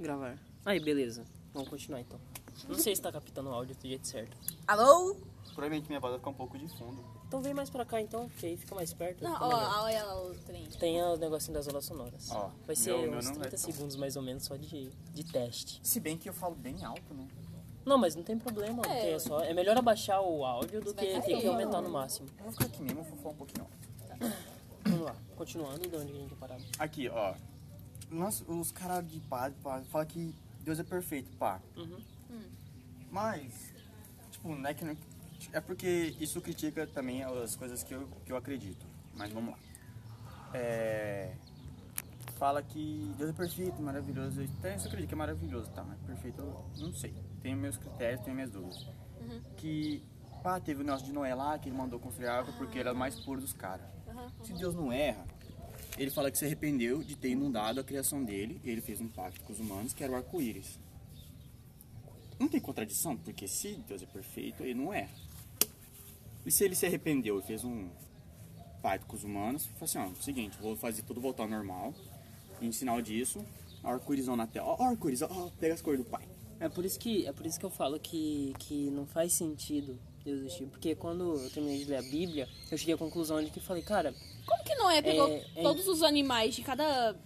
Gravar. Aí, beleza. Vamos continuar então. Não sei se tá captando o áudio do jeito certo. Alô? Provavelmente minha voz vai ficar um pouco de fundo. Então vem mais pra cá então, que aí fica mais perto. Não, fica ó, olha lá o trem. Tem o negocinho das ondas sonoras. Ó, vai ser meu- meu uns vai 30 tão- segundos mais ou menos só de, de teste. Se bem que eu falo bem alto, né? Não, mas não tem problema. É. tem, é, só, é melhor abaixar o áudio do que ter que aumentar no máximo. Eu vou ficar aqui mesmo, eu vou falar um pouquinho. Vamos lá, continuando de onde a gente parado. Aqui, ó. Nossa, os caras de padre, pá, falam que Deus é perfeito, pá. Uhum. Mas, tipo, não é que não... É porque isso critica também as coisas que eu, que eu acredito. Mas vamos lá. É... Fala que Deus é perfeito, maravilhoso. Até isso eu acredito que é maravilhoso, tá? Mas perfeito eu não sei. Tenho meus critérios, tenho minhas dúvidas. Que, pá, teve o negócio de Noé lá, que ele mandou construir a água porque era o mais puro dos caras. Se Deus não erra, ele fala que se arrependeu de ter inundado a criação dele e ele fez um pacto com os humanos que era o arco-íris. Não tem contradição, porque se Deus é perfeito, ele não erra. E se ele se arrependeu e fez um pacto com os humanos, falou assim, ó, seguinte, vou fazer tudo voltar ao normal. E em sinal disso, arco-írisão na tela. Ó, arco-íris, ó, pega as cores do pai. É por isso que, é por isso que eu falo que, que não faz sentido Deus existir. Porque quando eu terminei de ler a Bíblia, eu cheguei à conclusão de que falei, cara, Como que Noé pegou É, é- todos os animais de cada.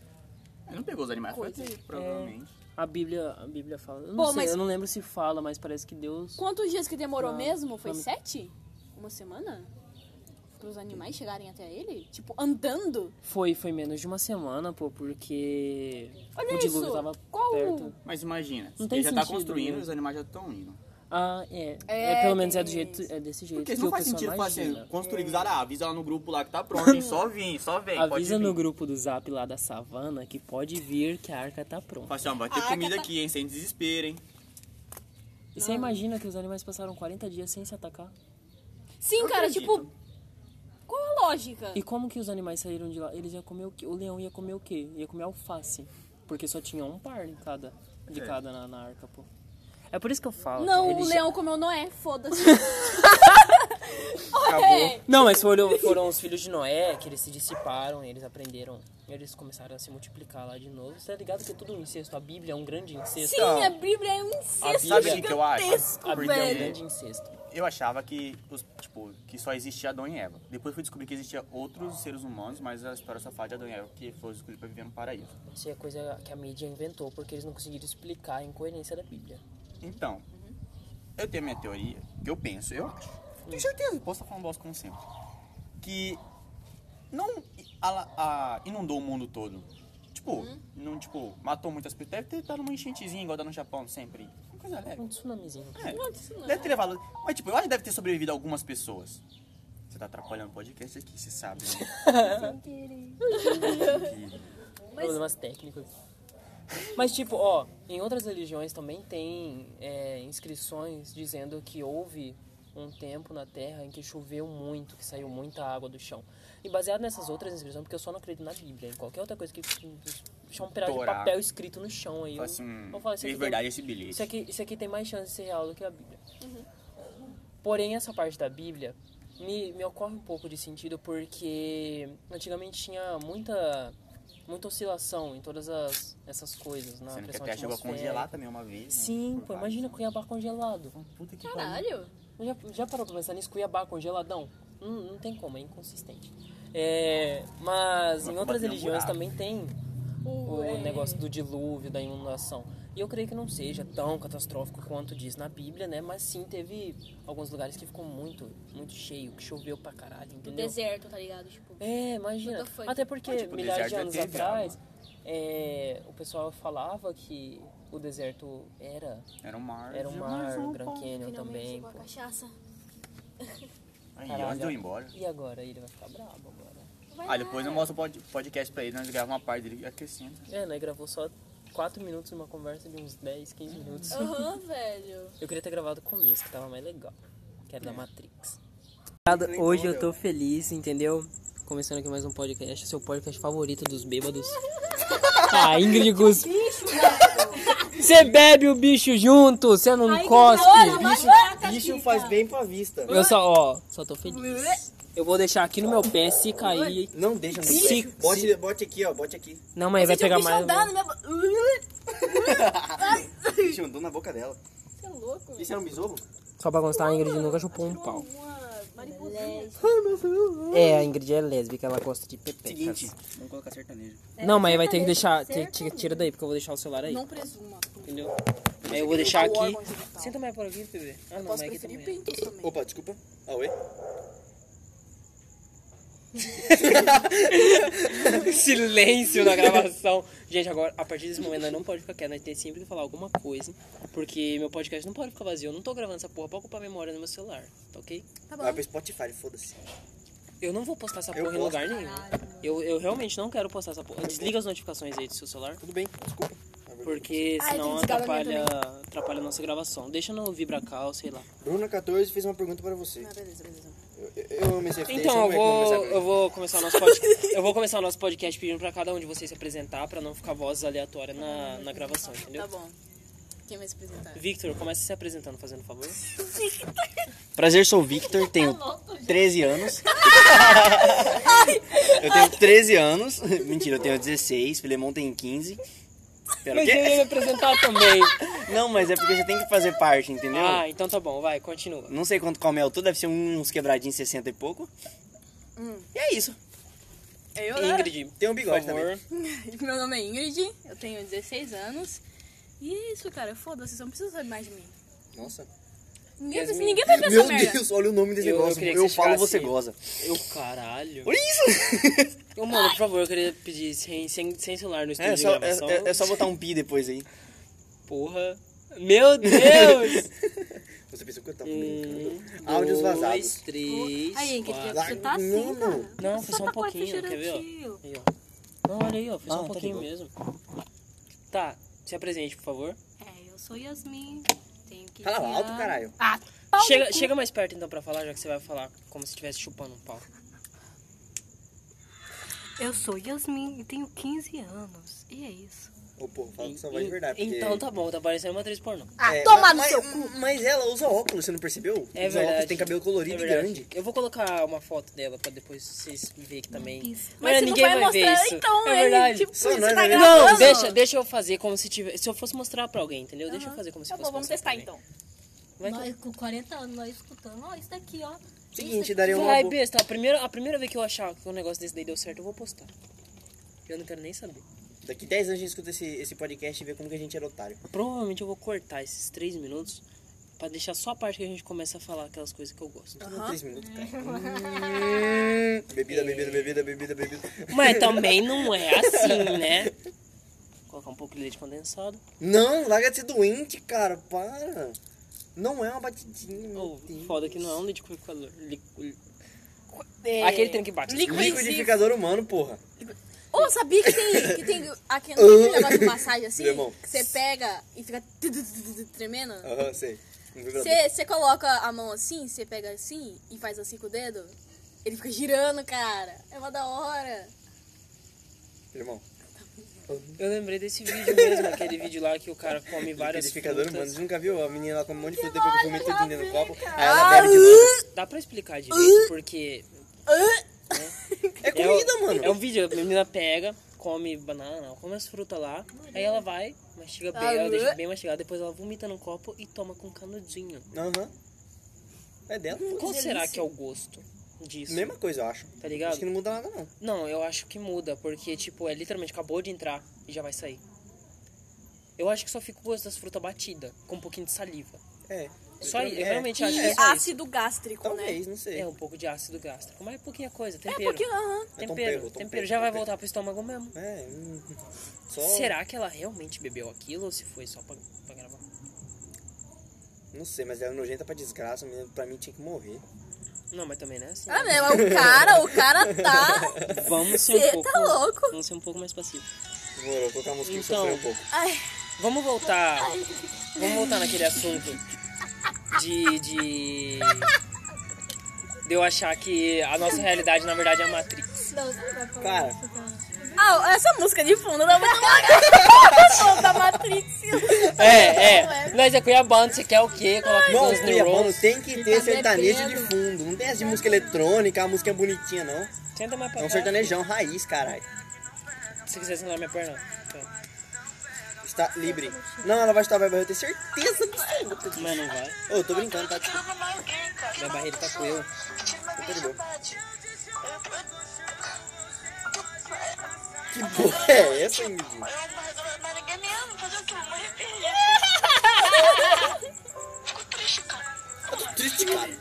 Ele não pegou os animais, foi Coisa. ele, provavelmente. a Bíblia, a Bíblia fala. Eu não Pô, sei, mas- eu não lembro se fala, mas parece que Deus. Quantos dias que demorou Não, mesmo? Foi não. sete? Uma semana? Para os animais chegarem até ele? Tipo, andando? Foi, foi menos de uma semana, pô, porque Olha o dilúvio isso! tava Qual- perto. Mas imagina, Não tem ele já tá sentido, construindo né? e os animais já estão indo. Ah, é. É, É, pelo menos é do jeito, é desse jeito Porque que não o faz pessoal sentido falar imagina. assim, construir, ah, avisa lá no grupo lá que tá pronto, hein? Só vim, só vem, pode Avisa vir. no grupo do Zap lá da savana que pode vir que a arca tá pronta. Fala assim, ó, vai ter Ah, comida tá- aqui, hein? Sem desespero, hein? E você imagina que os animais passaram 40 dias sem se atacar? Sim, Eu cara, acredito. tipo. Qual a lógica? E como que os animais saíram de lá? Eles iam comer o quê? O leão ia comer o quê? Ia comer alface. Porque só tinha um par em cada, de É. cada na, na arca, pô. É por isso que eu falo. Não, o já- leão comeu Noé, foda-se. Acabou. Não, mas foram, foram os filhos de Noé que eles se dissiparam, eles aprenderam, eles começaram a se multiplicar lá de novo. Você tá ligado que é tudo um incesto? A Bíblia é um grande incesto. Sim, a Bíblia é um incesto Sabe o que eu acho? A Bíblia é um velho. grande incesto. Eu achava que, os, tipo, que só existia Adão e Eva. Depois fui descobrir que existia outros seres humanos, mas a história só fala de Adão e Eva, que foram escolhidos pra viver no paraíso. Isso é coisa que a mídia inventou porque eles não conseguiram explicar a incoerência da Bíblia. Então, eu tenho a minha teoria, que eu penso, eu acho. Tenho certeza, posso estar falando bosta como sempre. Que não a- a- inundou o mundo todo. Tipo, não, tipo, matou muitas pessoas. Deve ter dado uma enchentezinha igual dá no Japão sempre. Uma coisa leve. Um tsunamizinho. É, deve ter levado. Mas, tipo, eu acho que deve ter sobrevivido algumas pessoas. Você tá atrapalhando o podcast aqui, você sabe, né? Problemas técnicos. Mas, tipo, ó, em outras religiões também tem é, inscrições dizendo que houve um tempo na Terra em que choveu muito, que saiu muita água do chão. E baseado nessas outras inscrições, porque eu só não acredito na Bíblia, em qualquer outra coisa que deixar um pedaço de papel escrito no chão aí. Fala eu- assim, eu falo, isso é aqui verdade tem- esse bilhete. Isso aqui, isso aqui tem mais chance de ser real do que a Bíblia. Porém, essa parte da Bíblia me, me ocorre um pouco de sentido porque antigamente tinha muita muita oscilação em todas as, essas coisas na Sendo que pressão até chegou a congelar também uma vez. né? Sim, pô, imagina. Cuiabá congelado. Puta que pariu. Caralho. Já, já parou pra pensar nisso? Cuiabá congeladão? Não, não tem como, é inconsistente. É, mas Vai em outras religiões também tem o negócio do dilúvio, da inundação. E eu creio que não seja tão catastrófico quanto diz na Bíblia, né? Mas sim teve alguns lugares que ficou muito, muito cheio, que choveu pra caralho, entendeu? deserto, tá ligado? Tipo. É, imagina. Até porque Mas, tipo, milhares de anos atrás, é, o pessoal falava que o deserto era, Era um mar. era um mar, o Grand Canyon Finalmente também. chegou a pô. cachaça. Aí, Caralho. antes de eu ir embora. E agora? Ele vai ficar bravo agora. Vai Ah, depois eu mostro o pod- podcast pra ele, nós gravamos uma parte dele aquecendo. É, nós gravou só 4 minutos numa conversa de uns 10, 15 minutos. Aham, velho. Eu queria ter gravado o começo, que tava mais legal. Que era da Matrix. Hoje eu tô feliz, entendeu? Começando aqui mais um podcast, seu podcast favorito dos bêbados. Ah, Ingrid Gus. Você bebe o bicho junto, você não Ai, cospe. Bicho, bicho faz bem pra vista. Eu só, ó, só tô feliz. Eu vou deixar aqui no meu pé, se cair... Não deixa no Se- pé. Bote, bote aqui, ó. Bote aqui. Não, mas vai Gente, pegar mais... andar na minha... Ixi, andou na boca dela. Você é louco. Isso é um besouro? Só pra constar, a Ingrid nunca chupou um pau. É, a Ingrid é lésbica, ela gosta de pepecas. Seguinte, vamos colocar sertanejo. Não, mas vai ter que deixar... te- te- Tira daí, porque eu vou deixar o celular aí. Não presuma. Entendeu? Aí eu vou deixar o aqui. Senta mais por aqui, bebê. Ah, não, Posso mas aqui preferir pintos também. Opa, desculpa. Ah, oi? Silêncio na gravação. Gente, agora, a partir desse momento, nós não pode ficar quieto. Nós temos sempre que falar alguma coisa. Porque meu podcast não pode ficar vazio. Eu não tô gravando essa porra pra ocupar a memória no meu celular. Tá ok? Tá bom. Vai pro Spotify, foda-se. Eu não vou postar essa porra em lugar nenhum. Eu, eu realmente não quero postar essa porra. Desliga as notificações aí do seu celular. Tudo bem, desculpa. Porque senão tem que desligar a minha atrapalha, atrapalha a nossa gravação. Deixa no Vibracal, sei lá. Bruna14 fez uma pergunta pra você. Ah, beleza, beleza. Eu, amo esse Então, eu vou, começar eu vou começar o nosso podcast. eu vou começar o nosso podcast pedindo pra cada um de vocês se apresentar pra não ficar vozes aleatórias na, na gravação, entendeu? Tá bom. Quem vai se apresentar? Victor, comece se apresentando, fazendo um favor. Prazer, sou o Victor, tenho 13 anos. eu tenho 13 anos. Mentira, eu tenho 16, Filemon tem 15. Pera, o Mas eu ia me apresentar também. Não, mas é porque você tem que fazer parte, entendeu? Ah, então tá bom, vai, continua. Não sei quanto come altura, deve ser uns quebradinhos 60 e pouco. E é isso. Eu, né? Ingrid, Tem um bigode favor. Meu nome é Ingrid, eu tenho 16 anos. E é isso, cara. Foda-se, você não precisa saber mais de mim. Nossa. Ninguém, Yasmin. ninguém vai ver essa Meu merda. Deus, olha o nome desse Eu- eu negócio. queria Eu, que você falo, chegasse- você goza. Eu, caralho. Olha isso! Eu, mano, por favor, eu queria pedir sem, sem, sem celular no estúdio É de só, gravação. é, é- é só botar um pi depois aí. Porra. Meu Deus! Você pensou que eu tava brincando. Áudios dois, vazados. três, Aí, Ingrid, quatro. você tá assim, Não, cara. Não, foi só um pouquinho, quer ver, ó? Aí, ó. Não, olha aí, ó, foi só Ah, um tá pouquinho de mesmo. Tá, se apresente, por favor. É, eu sou Yasmin, tenho que. Fala alto, caralho. Ah, Chega, chega mais perto então pra falar, já que você vai falar como se estivesse chupando um pau. Eu sou Yasmin e tenho 15 anos. E é isso. Fala sua voz de verdade. Porque... Então tá bom, tá parecendo uma atriz pornô. Ah, É, toma no mas, seu cu. Mas ela usa óculos, você não percebeu? É usa verdade. óculos, tem cabelo colorido É e grande. Eu vou colocar uma foto dela pra depois vocês verem que também. Isso. Mas você ninguém não vai, vai ver mostrar, isso. então, É ele, verdade. tipo, Só você nós tá ver. Não, deixa, deixa eu fazer como se tivesse. Se eu fosse mostrar pra alguém, entendeu? Deixa eu fazer como se Tá fosse bom, vamos mostrar testar pra alguém. então. Vai, que- Nós com 40 anos, nós escutando. Ó, isso daqui, ó. Seguinte, daria uma. Vai, besta, a primeira, a primeira vez que eu achar que um negócio desse daí deu certo, eu vou postar. Eu não quero nem saber. Daqui 10 anos a gente escuta esse, esse podcast e vê como que a gente era otário. Provavelmente eu vou cortar esses três minutos pra deixar só a parte que a gente começa a falar aquelas coisas que eu gosto. Não, 3 minutos, cara. Hum, bebida, bebida, bebida, bebida, bebida. Mas também não é assim, né? Colocar um pouco de leite condensado. Não, larga de ser doente, cara. Para. Não é uma batidinha. meu Oh, foda que não é um liquidificador. Li- li- É, Aquele trem que bate. Liquidificador humano, porra. Ô, sabia que tem, que tem aquele aquele negócio de massagem assim? Limão. Que você pega e fica tremendo? Aham, sei. Um vibrador. Você coloca a mão assim, você pega assim e faz assim com o dedo, ele fica girando, cara. É uma da hora. Irmão. Eu lembrei desse vídeo mesmo, aquele vídeo lá que o cara come várias Liquidificador frutas. humano. Você nunca viu? A menina lá com um monte de fruta depois que comeu tudo dentro do copo. Aí Ah, ela bebe de novo. Dá pra explicar direito, porque É é, comida, o- mano. é um vídeo, a menina pega, come banana, não, come as frutas lá, aí ela vai, mastiga bem, ela deixa bem mastigada, depois ela vomita no copo e toma com canudinho. Aham. É dela. Qual será que é o gosto disso? Mesma coisa, eu acho. Tá ligado? Acho que não muda nada, não. Não, eu acho que muda, porque, tipo, é literalmente acabou de entrar e já vai sair. Eu acho que só fica o gosto das frutas batida, com um pouquinho de saliva. É. Só aí, eu É. realmente acho que é só isso. ácido gástrico, Talvez, né? não sei. É um pouco de ácido gástrico, mas é pouquinha coisa, É tempero. porque, aham. É Tempero, tempero, tempero, tempero, já vai tempero. voltar pro estômago mesmo. É. hum, Só... Será que ela realmente bebeu aquilo ou se foi só pra, pra gravar? Não sei, mas ela é nojenta pra desgraça. menina, Pra mim tinha que morrer. Não, mas também não é assim. Ah, né? Mas o cara, o cara tá. Vamos ser um Cê pouco. tá louco? Vamos ser um pouco mais. Demorou, vou colocar a música Então. e sofrer um pouco. Ai, Vamos voltar. Vamos voltar naquele assunto de. de. de eu achar que a nossa realidade na verdade é a Matrix. Não, você não vai falar Cara. isso, cara. ah, essa música de fundo louca. da Matrix. É, é. Nós é Cuiabano, você quer o quê? Coloca Não, uns o New Cuiabano tem que ter tá sertanejo de fundo. Não tem essa de música eletrônica, a música é bonitinha, não. Senta mais pra É um sertanejão raiz, caralho. Se quiser sentar minha perna. Tá. Está livre. Não, ela vai estar, vai, eu tenho certeza absoluta disso. Mas não vai. Ô, eu tô brincando, tá? Tipo, Minha barreira tá com eu. eu. Que porra é essa, Ingrid? Eu, mas, mas ninguém me ama, fazer o quê? Eu morri Fico triste, cara. Eu tô triste, cara.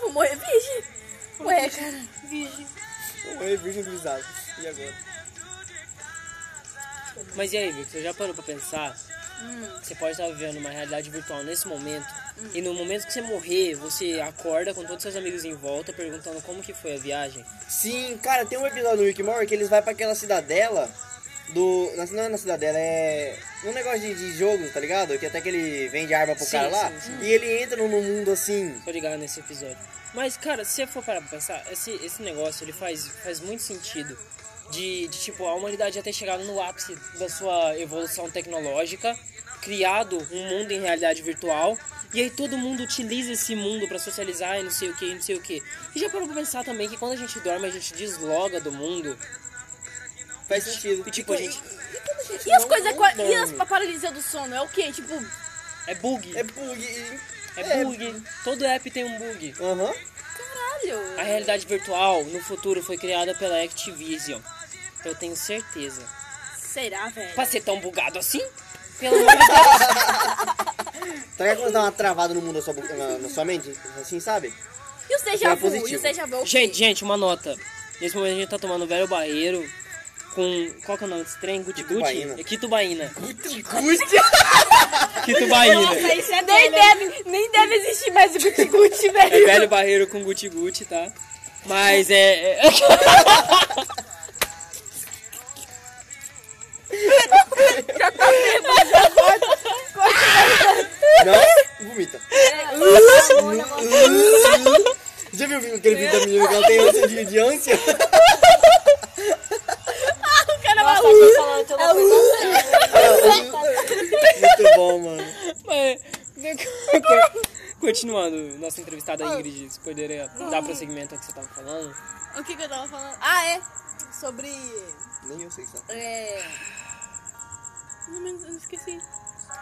Vou morrer virgem. Ué, cara. Virgem. Oi, virgem grisado. E agora? Mas e aí, Vic, você já parou pra pensar? Você pode estar vivendo uma realidade virtual nesse momento. E no momento que você morrer, você acorda com todos seus amigos em volta perguntando como que foi a viagem. Sim, cara, tem um episódio do Rick and Morty que eles vão pra aquela cidadela do... na- Não é na cidadela, é... Um negócio de, de jogo, tá ligado? Que até que ele vende arma pro Sim, cara lá. sim, sim. E ele entra num mundo assim... Tô ligado nesse episódio. Mas, cara, se você for parar pra pensar, esse, esse negócio ele faz, faz muito sentido. De, de, tipo, a humanidade já ter chegado no ápice da sua evolução tecnológica, criado um mundo em realidade virtual, e aí todo mundo utiliza esse mundo pra socializar e não sei o que, não sei o que. E já parou pra pensar também que quando a gente dorme, a gente desloga do mundo. Faz sentido. E tipo, a gente. E as Não- coisas. não qua- E as pa- paralisia do sono? É o quê? Tipo, É bug. É bug. e- É bug. Todo app tem um bug. Aham. Caralho. A realidade virtual no futuro foi criada pela Activision. Eu tenho certeza. Será, velho? Pra ser tão bugado assim? Pelo amor de Deus. Ligado quando dá uma travada no mundo na sua, na, na sua mente? Assim, sabe? E os déjà É vu? E positivo. os déjà vu? é o quê? Gente, gente, uma nota. Nesse momento a gente tá tomando velho barreiro com. Qual que é o nome desse trem? Guti Guti? É Quitubaína. Guti Guti. Quitubaína. Nossa, isso é nem deve, nem deve existir mais o Gucci Gucci, É velho. velho barreiro com Guti Guti, tá? Mas é. é- Não, vomita. Já viu aquele vídeo da menina que ela tem ânsia de, de ânsia? O cara Nossa, maluco. tô falando que eu não Muito bom, mano. Mas. Continuando, nossa entrevistada Ingrid, você poderia dar prosseguimento ao que você tava falando? O que que eu tava falando? Ah, é. Sobre... Nem eu sei, sabe? É... Não me eu esqueci.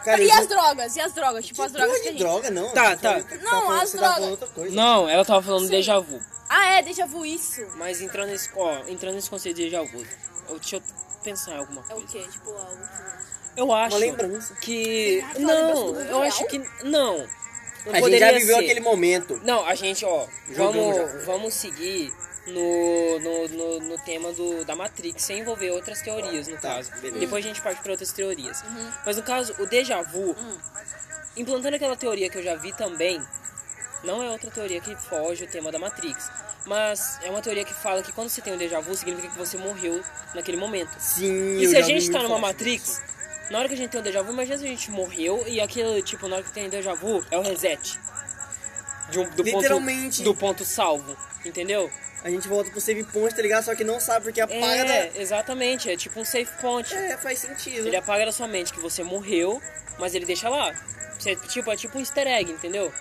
Cara, E isso- as drogas? E as drogas? Tipo, as drogas porra que a de gente... droga, não. Tá, tá. Não, as você tá drogas. falando outra coisa. Não, ela tava falando déjà vu. Ah, é, déjà vu isso. Mas entrando nesse, ó, entrando nesse conceito de déjà vu, eu, deixa eu pensar em alguma É o coisa. quê? Tipo, algo que... Eu acho Uma lembrança. que. Não, eu real? acho que. Não. Não A gente poderia já viveu ser. aquele momento. Não, a gente, ó, Jogamos vamos, vamos seguir no, no, no, no tema do, da Matrix, sem envolver outras teorias, no Tá, caso. beleza. Depois a gente parte para outras teorias. Mas no caso, o déjà vu, implantando aquela teoria que eu já vi também, não é outra teoria que foge o tema da Matrix. Mas é uma teoria que fala que quando você tem um déjà vu, significa que você morreu naquele momento. Sim, E se a gente tá numa Matrix, na hora que a gente tem um déjà vu, imagina se a gente morreu e aquilo, tipo, na hora que tem déjà vu, é o reset. De um- do Literalmente. Ponto, do ponto salvo, entendeu? A gente volta pro save point, tá ligado? Só que não sabe porque apaga É, da... exatamente, é tipo um safe point. É, faz sentido. Ele apaga da sua mente que você morreu, mas ele deixa lá. Você, tipo, é tipo um easter egg, entendeu?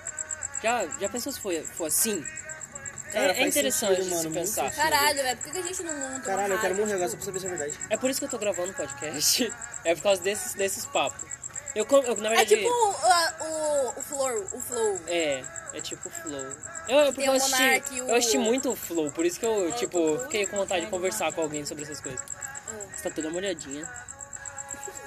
Já, já pensou se foi, for assim? Cara, é, é interessante sentido, mano, pensar. sentido. Caralho, velho. Por que a gente não monta Caralho, eu quero morrer agora só pra saber se é verdade. É por isso que eu tô gravando podcast. É por causa desses, desses papos. Eu, eu, na É verdade. tipo uh, o, o Flow, o Flow. É, é tipo Flow. Eu, eu, porque eu o assisti, Monark o- eu assisti muito o Flow, por isso que eu, É, tipo, o fiquei com vontade de conversar com alguém sobre essas coisas. É. Você tá toda molhadinha.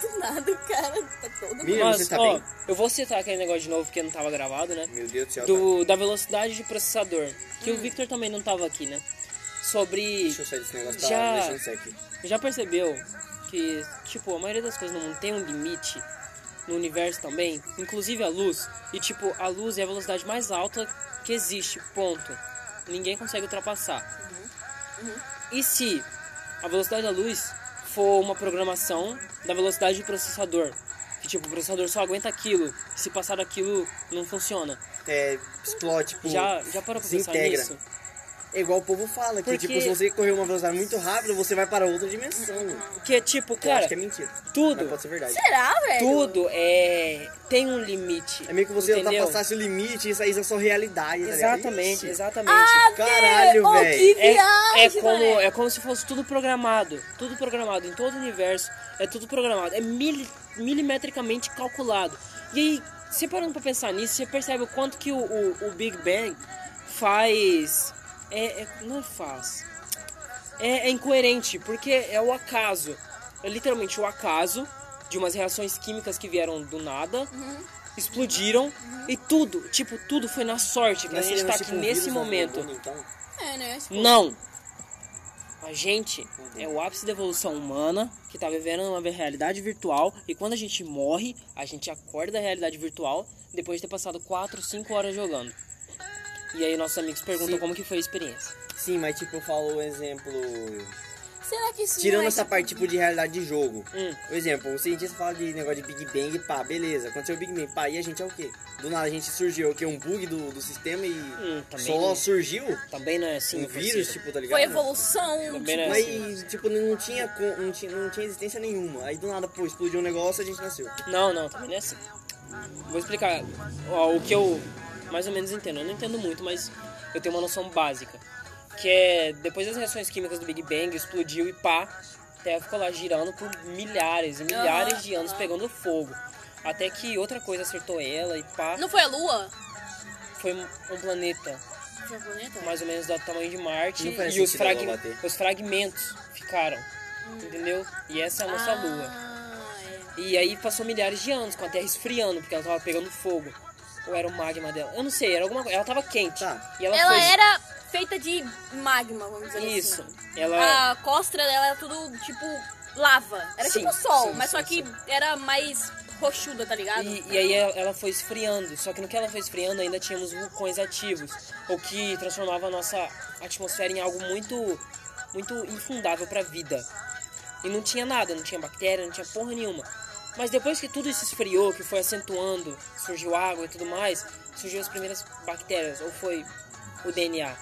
Do nada, o cara tá todo... Mas, você tá ó, bem? eu vou citar aquele negócio de novo porque não tava gravado, né? Meu Deus do céu. Do, da velocidade de processador. Que Hum. o Victor também não tava aqui, né? Sobre. Deixa eu sair desse negócio, tá Já- deixando isso aqui. Já percebeu que, tipo, a maioria das coisas no mundo tem um limite no universo também, inclusive a luz. E, tipo, a luz é a velocidade mais alta que existe, ponto. Ninguém consegue ultrapassar. E se a velocidade da luz for uma programação da velocidade do processador? Que, tipo, o processador só aguenta aquilo. Se passar daquilo, não funciona. É, explode, tipo... Já, já parou pra pensar desintegra. nisso? É igual o povo fala, que Porque- tipo, se você correr uma velocidade muito rápida, você vai para outra dimensão. Que é tipo, Eu cara, acho que é mentira. Mas tudo, pode ser verdade. Será, velho? tudo é tem um limite. É meio que você entendeu? ultrapassasse o limite e isso aí é sua realidade, tá? Exatamente, Ixi, exatamente. Caralho, oh, velho. que É, é, como, é como se fosse tudo programado. Tudo programado. Em todo o universo é tudo programado. É mili, milimetricamente calculado. E aí, você parando pra pensar nisso, você percebe o quanto que o, o, o Big Bang faz. É, é- não é faz. É, é incoerente, porque é o acaso. É literalmente o acaso de umas reações químicas que vieram do nada. Explodiram e tudo, tipo, tudo foi na sorte. Que a gente seria tá aqui nesse momento. hormônio, então? É, né? Tipo, Não. A gente é o ápice da evolução humana que tá vivendo uma realidade virtual e quando a gente morre, a gente acorda da realidade virtual depois de ter passado 4, 5 horas jogando. E aí nossos amigos perguntam Sim. como que foi a experiência. Sim, mas tipo, eu falo um exemplo. Será que isso Tirando é, essa parte tipo de realidade de jogo. Hum. Por exemplo, o cientista fala de negócio de Big Bang, pá, beleza. Aconteceu o Big Bang, pá, e a gente é o quê? Do nada a gente surgiu o quê? Um bug do, do sistema e Hum, só não- surgiu Também não é assim. um o vírus, princípio. tipo, tá ligado? Foi evolução. Não é assim. Mas, tipo, não tinha, não, tinha, não tinha existência nenhuma. Aí do nada, pô, explodiu um negócio e a gente nasceu. Não, não, também não é assim. Vou explicar ó, o que eu mais ou menos entendo. Eu não entendo muito, mas eu tenho uma noção básica. Que é, depois das reações químicas do Big Bang, explodiu e pá, a Terra ficou lá girando por milhares e milhares de anos pegando fogo. Até que outra coisa acertou ela e pá, Não foi a Lua? foi um um planeta Foi o planeta? mais ou menos do tamanho de Marte e os, sentido ela frag- os fragmentos ficaram, entendeu? E essa é a nossa Lua. Ah, é. E aí passou milhares de anos com a Terra esfriando, porque ela tava pegando fogo. Ou era o magma dela? Eu não sei, era alguma coisa. Ela tava quente. Tá. E ela, Ela foi... era feita de magma, vamos dizer Isso. assim. Ela. A costra dela era tudo tipo lava. Era Sim, tipo sol, sim, mas sim, só que era mais rochuda, tá ligado? E, e aí ela ela foi esfriando. Só que no que ela foi esfriando ainda tínhamos vulcões ativos. O que transformava a nossa atmosfera em algo muito, muito infundável pra vida. E não tinha nada, não tinha bactéria, não tinha porra nenhuma. Mas depois que tudo isso esfriou, que foi acentuando, surgiu água e tudo mais, surgiu as primeiras bactérias. Ou foi o DNA?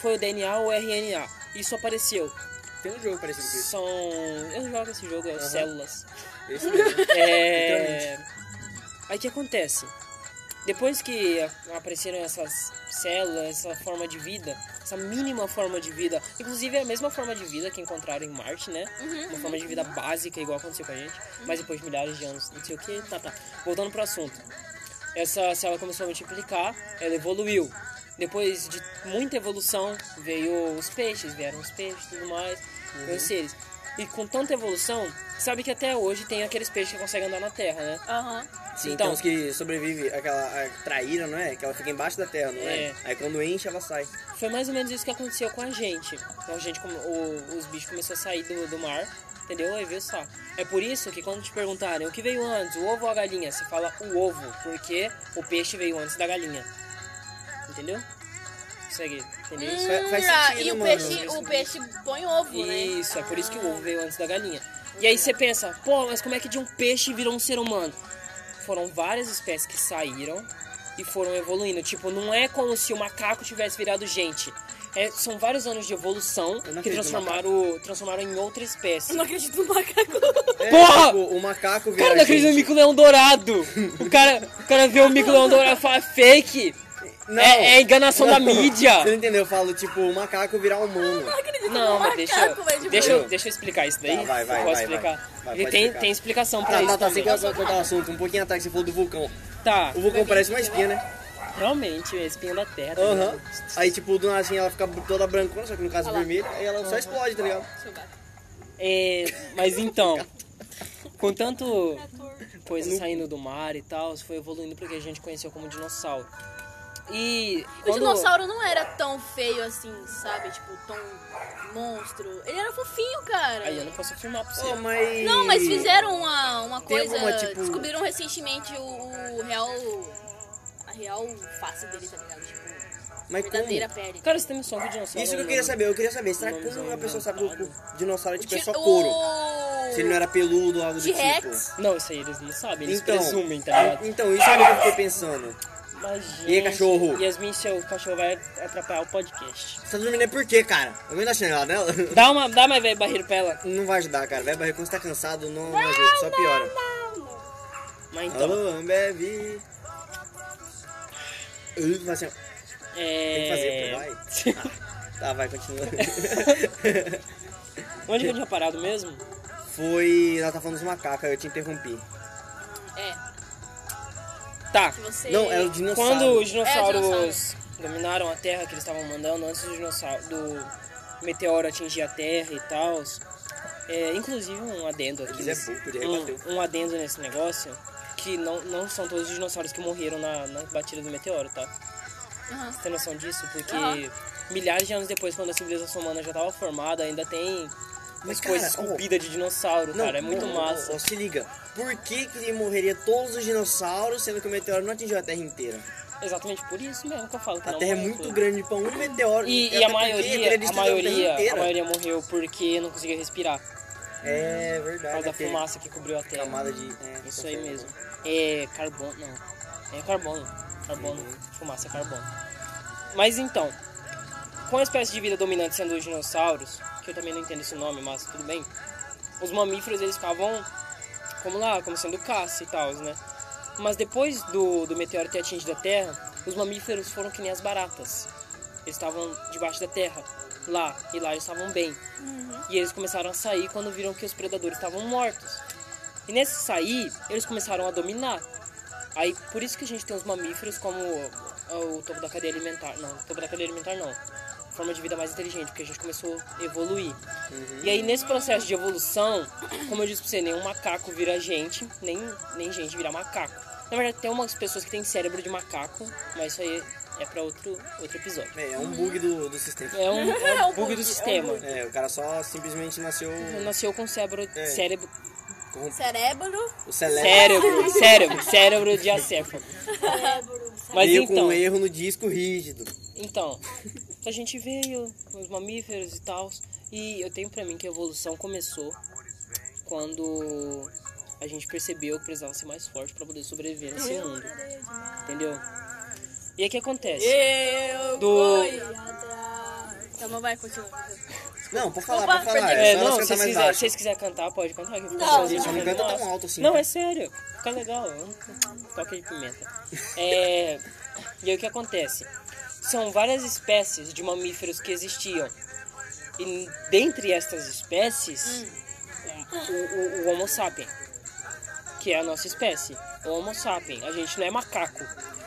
Foi o DNA ou o RNA. Isso apareceu. Tem um jogo parecido com isso. São. Eu jogo esse jogo, é o Células. Esse mesmo. É... Aí o que acontece? Depois que apareceram essas células, essa forma de vida, essa mínima forma de vida, inclusive é a mesma forma de vida que encontraram em Marte, né? Uma forma de vida básica, igual aconteceu com a gente, mas depois de milhares de anos, não sei o que, tá, tá. Voltando pro assunto. Essa célula começou a multiplicar, ela evoluiu. Depois de muita evolução, veio os peixes, vieram os peixes e tudo mais, veio os seres. E com tanta evolução, sabe que até hoje tem aqueles peixes que conseguem andar na Terra, né? Aham. Sim, Então- tem uns que sobrevivem, aquela a traíra, não é? Que ela fica embaixo da terra, não é? É. Aí quando enche, ela sai. Foi mais ou menos isso que aconteceu com a gente. Então, a gente o- os bichos começaram a sair do, do mar, entendeu? Aí veio só. É por isso que quando te perguntarem o que veio antes, o ovo ou a galinha, você fala o ovo, porque o peixe veio antes da galinha. Entendeu? Segue, entendeu? isso? Fa- faz Ah, sentido, e o mano. peixe, o peixe põe ovo, né? Isso, é por isso que o ovo veio antes da galinha. E aí você pensa, pô, mas como é que de um peixe virou um ser humano? Foram várias espécies que saíram e foram evoluindo. Tipo, não é como se o macaco tivesse virado gente. É, são vários anos de evolução que acredito transformaram, transformaram em outra espécie. Eu não acredito no macaco. É, Porra! tipo, o macaco vira Cara, não acredita no mico-leão dourado. O cara, o cara vê o mico-leão dourado e fala fake. Não. É, é enganação da mídia. Você não entendeu? Eu falo, tipo, o macaco virar humano. não acredito Não, no mas deixa, macaco. Tipo, deixa, eu, deixa eu explicar isso daí. Tá, vai, vai, Posso vai, explicar? vai. Vai, pode tem, explicar. tem explicação pra Tá, isso tá, tá, também. sem cortar o assunto. Um pouquinho atrás, você falou do vulcão. Tá, O vulcão parece uma espinha, né? realmente, é espinha da terra. tá Aham. ligado? Aí, tipo, do nada assim, ela fica toda brancona, só que no caso Olha lá. vermelha, aí ela só explode, tá ligado? Seu gato. É, mas então, com tanto coisa saindo do mar e tal, foi evoluindo pro que a gente conheceu como dinossauro. E O quando... dinossauro não era tão feio assim, sabe? Tipo, tão monstro. Ele era fofinho, cara. Aí eu não posso afirmar pra você. Oh, mas... Não, mas fizeram uma, uma Tem coisa. alguma, tipo- Descobriram recentemente o, o real. A real face dele, tá ligado? Tipo, Mas verdadeira como? pele. Cara, você tem noção que o dinossauro... Isso que eu queria saber, eu queria saber, será que como não, a pessoa sabe que o dinossauro tipo, é só couro? o- Se ele não era peludo ou algo do tipo. Não, isso aí eles não sabem, eles Então, presumem, tá ligado? então, isso é o que eu fiquei pensando. Mas, E aí, cachorro? Yasmin, seu cachorro vai atrapalhar o podcast. Você tá dormindo por quê, cara? Alguém tá chinelada nela? Dá, uma, dá mais velho barreiro pra ela. Não vai ajudar, cara. Vai barrer quando você tá cansado, não, não ajuda, só piora. Mas então, Alô, Ambev. Uh, assim, ó. é... Tem que fazer, pô, vai. Ah, tá, vai, continua. Onde que eu tinha parado mesmo? Foi. Ela tá falando dos macacos, aí eu te interrompi. É, Tá. você... Não, era o dinossauro. Quando os dinossauros dinossauro. dominaram a Terra que eles estavam mandando antes do dinossauro do meteoro atingir a Terra e tal. É, inclusive um adendo aqui. Eles é nesse- ele rebateu. um, um adendo nesse negócio. Que não, não são todos os dinossauros que morreram na, na batida do meteoro, tá? Aham. Você tem noção disso? Porque Aham. milhares de anos depois, quando a civilização humana já estava formada, ainda tem Mas, as cara, coisas ó, esculpidas de dinossauro, cara. É muito massa. ó, se liga. Por que que morreria todos os dinossauros, sendo que o meteoro não atingiu a Terra inteira? Exatamente por isso mesmo que eu falo que A não Terra é muito grande pra um meteoro. E, e a porque teria maioria, a maioria, a inteira. maioria morreu porque não conseguia respirar. É Por verdade. causa da fumaça que cobriu a terra. Camada de. é, Isso aí mesmo. É carbono, não. É carbono. Carbono, fumaça é carbono. Mas então, com a espécie de vida dominante sendo os dinossauros, que eu também não entendo esse nome, mas tudo bem. Os mamíferos eles ficavam como lá, como sendo caça e tal, né? Mas depois do, do meteoro ter atingido a Terra, os mamíferos foram que nem as baratas. Eles estavam debaixo da terra, lá, e lá eles estavam bem. E eles começaram a sair quando viram que os predadores estavam mortos. E nesse sair, eles começaram a dominar. Aí, por isso que a gente tem os mamíferos como o, o topo da cadeia alimentar. Não, topo da cadeia alimentar não. Forma de vida mais inteligente, porque a gente começou a evoluir. E aí, nesse processo de evolução, como eu disse pra você, nenhum macaco vira gente, nem, nem gente vira macaco. Na verdade, tem umas pessoas que têm cérebro de macaco, mas isso aí é pra outro, outro episódio. É, é um bug do, do sistema. É um, é um bug do sistema. É, o cara só simplesmente nasceu. Nasceu com cérebro, É. cérebro, Cérebro. O celebre. cérebro, cérebro, cérebro de acéfalo. Mas então, com um erro no disco rígido. então, a gente veio, os mamíferos e tal, e eu tenho pra mim que a evolução começou quando a gente percebeu que precisava ser mais forte pra poder sobreviver nesse mundo. Entendeu? E aí o que acontece? Eu Do-. Tá, mas vai, continua. Não, pode falar, Opa, pode falar. É, não, se vocês mais quiser- se baixo. vocês quiserem cantar, pode cantar. Não, não fica canta tão alto assim, Não, é sério. Fica legal. Toque de pimenta. É, e aí o que acontece? São várias espécies de mamíferos que existiam. E dentre estas espécies, o, o- o Homo sapien, que é a nossa espécie. O Homo sapien. A gente não é macaco.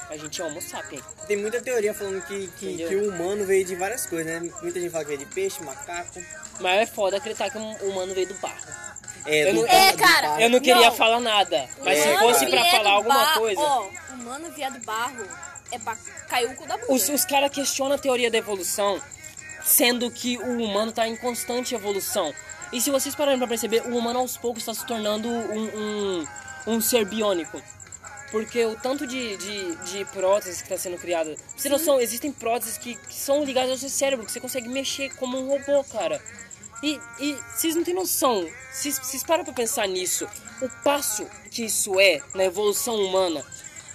A gente é Homo sapien. Tem muita teoria falando que, que, que o humano veio de várias coisas, né? Muita gente fala que veio de peixe, macaco. Mas é foda acreditar que um humano veio do barro. É, Eu não- É, cara. Eu não queria Não. falar nada. Mas se É, fosse cara. pra falar alguma coisa. Ó, o mano vier do barro é pra cair o cu da bunda. Os, os caras questionam a teoria da evolução, sendo que o humano está em constante evolução. E se vocês pararem pra perceber, o humano aos poucos está se tornando um, um, um ser biônico. Porque o tanto de, de, de próteses que está sendo criada. Pra Você tem noção, existem próteses que, que são ligadas ao seu cérebro, que você consegue mexer como um robô, cara. E, e vocês não têm noção, vocês, vocês param pra pensar nisso. O passo que isso é na evolução humana.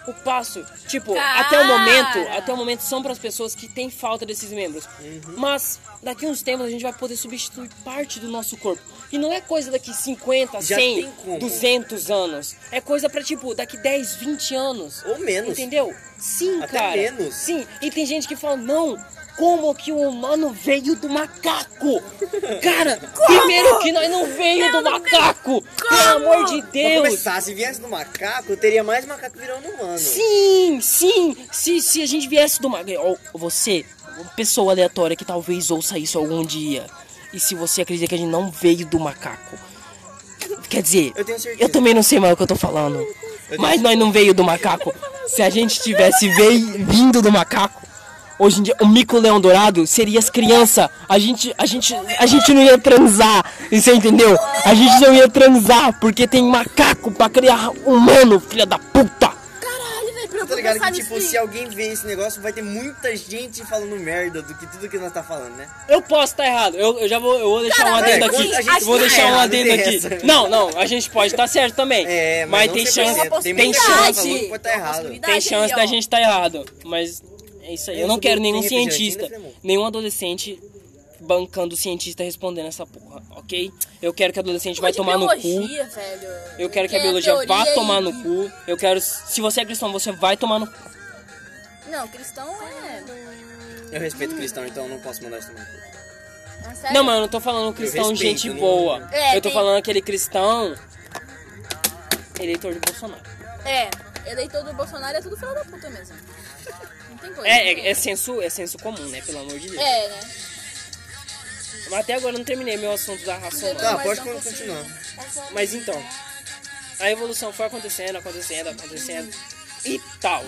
O passo, tipo, até o momento, Cara! até o momento são para as pessoas que têm falta desses membros. Mas daqui uns tempos a gente vai poder substituir parte do nosso corpo. E não é coisa daqui 50, Já 100, tem como. 200 anos. É coisa pra tipo daqui 10, 20 anos. Ou menos. Entendeu? Sim, Até cara. menos. Sim, e tem gente que fala, não, como que o humano veio do macaco? Cara, primeiro que nós não veio do macaco. Pelo amor de Pra Deus. começar, se viesse do macaco, teria mais macaco virando humano. Sim, sim. Se, se a gente viesse do macaco. Você, pessoa aleatória que talvez ouça isso algum dia. E se você acredita que a gente não veio do macaco. Quer dizer, Eu eu também não sei mais o que eu tô falando. Mas nós não veio do macaco. Se a gente tivesse vindo do macaco, hoje em dia o mico leão dourado seria as crianças. A gente, a gente, a gente não ia transar. Você entendeu? A gente não ia transar porque tem macaco pra criar humano, filha da puta. Tá ligado que, tipo, se alguém ver esse negócio, vai ter muita gente falando merda do que tudo que nós tá falando, né? Eu posso estar errado. Eu, eu já vou, eu vou deixar um Cara, adendo é, aqui. Eu vou tá deixar um errado, adendo aqui. essa. Não, não, a gente pode estar certo também. É, mas, mas, tem não chance, 100%. Tem tem chance, estar Tem possibilidade. tem chance aí, da gente estar errado. Mas é isso aí. Eu não Tem quero nenhum cientista, Fremont? nenhum adolescente bancando o cientista respondendo essa porra, ok? Eu quero que adolescente vai tomar no cu. biologia, velho. Eu quero que a Tem biologia vá tomar e- no cu. Eu quero. Se você é cristão, você vai tomar no cu. Não, cristão é. Eu respeito cristão, então eu não posso mandar isso também. é sério. Não, mas eu não tô falando cristão respeito, gente não- boa. É, eu tô tem- falando aquele cristão eleitor de Bolsonaro. É, eleitor do Bolsonaro é tudo filho da puta mesmo. Não tem coisa. É, é, é senso, é senso comum, né? Pelo amor de Deus. É, né? Mas até agora eu não terminei meu assunto da raça humana. Tá, pode continuar. Mas então, a evolução foi acontecendo, acontecendo, acontecendo e tal.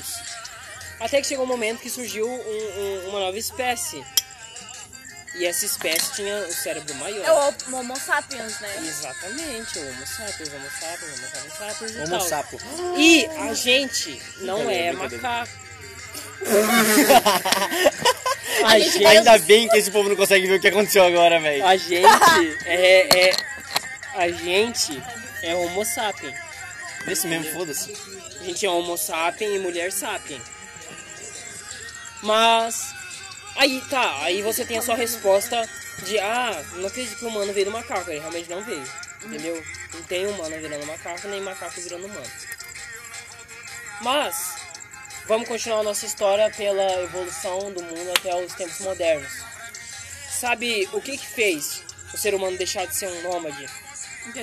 Até que chegou um momento que surgiu um- um- uma nova espécie. E essa espécie tinha o cérebro maior. É o Homo sapiens, né? Exatamente, o Homo sapiens, Homo sapiens, Homo sapiens, sapiens e Homo tal. sapo. E a gente não é macaco. a, gente Ainda bem que esse povo não consegue ver o que aconteceu agora, velho. a gente é, é- A gente é Homo sapiens. Desse mesmo, foda-se. A gente é Homo sapiens e mulher sapiens. Mas. Aí tá, aí você tem a sua resposta de ah, não acredito que o humano veio do macaco, ele realmente não veio. Entendeu? Não tem humano virando macaco, nem macaco virando humano. Mas, vamos continuar nossa história pela evolução do mundo até os tempos modernos. Sabe o que que fez o ser humano deixar de ser um nômade?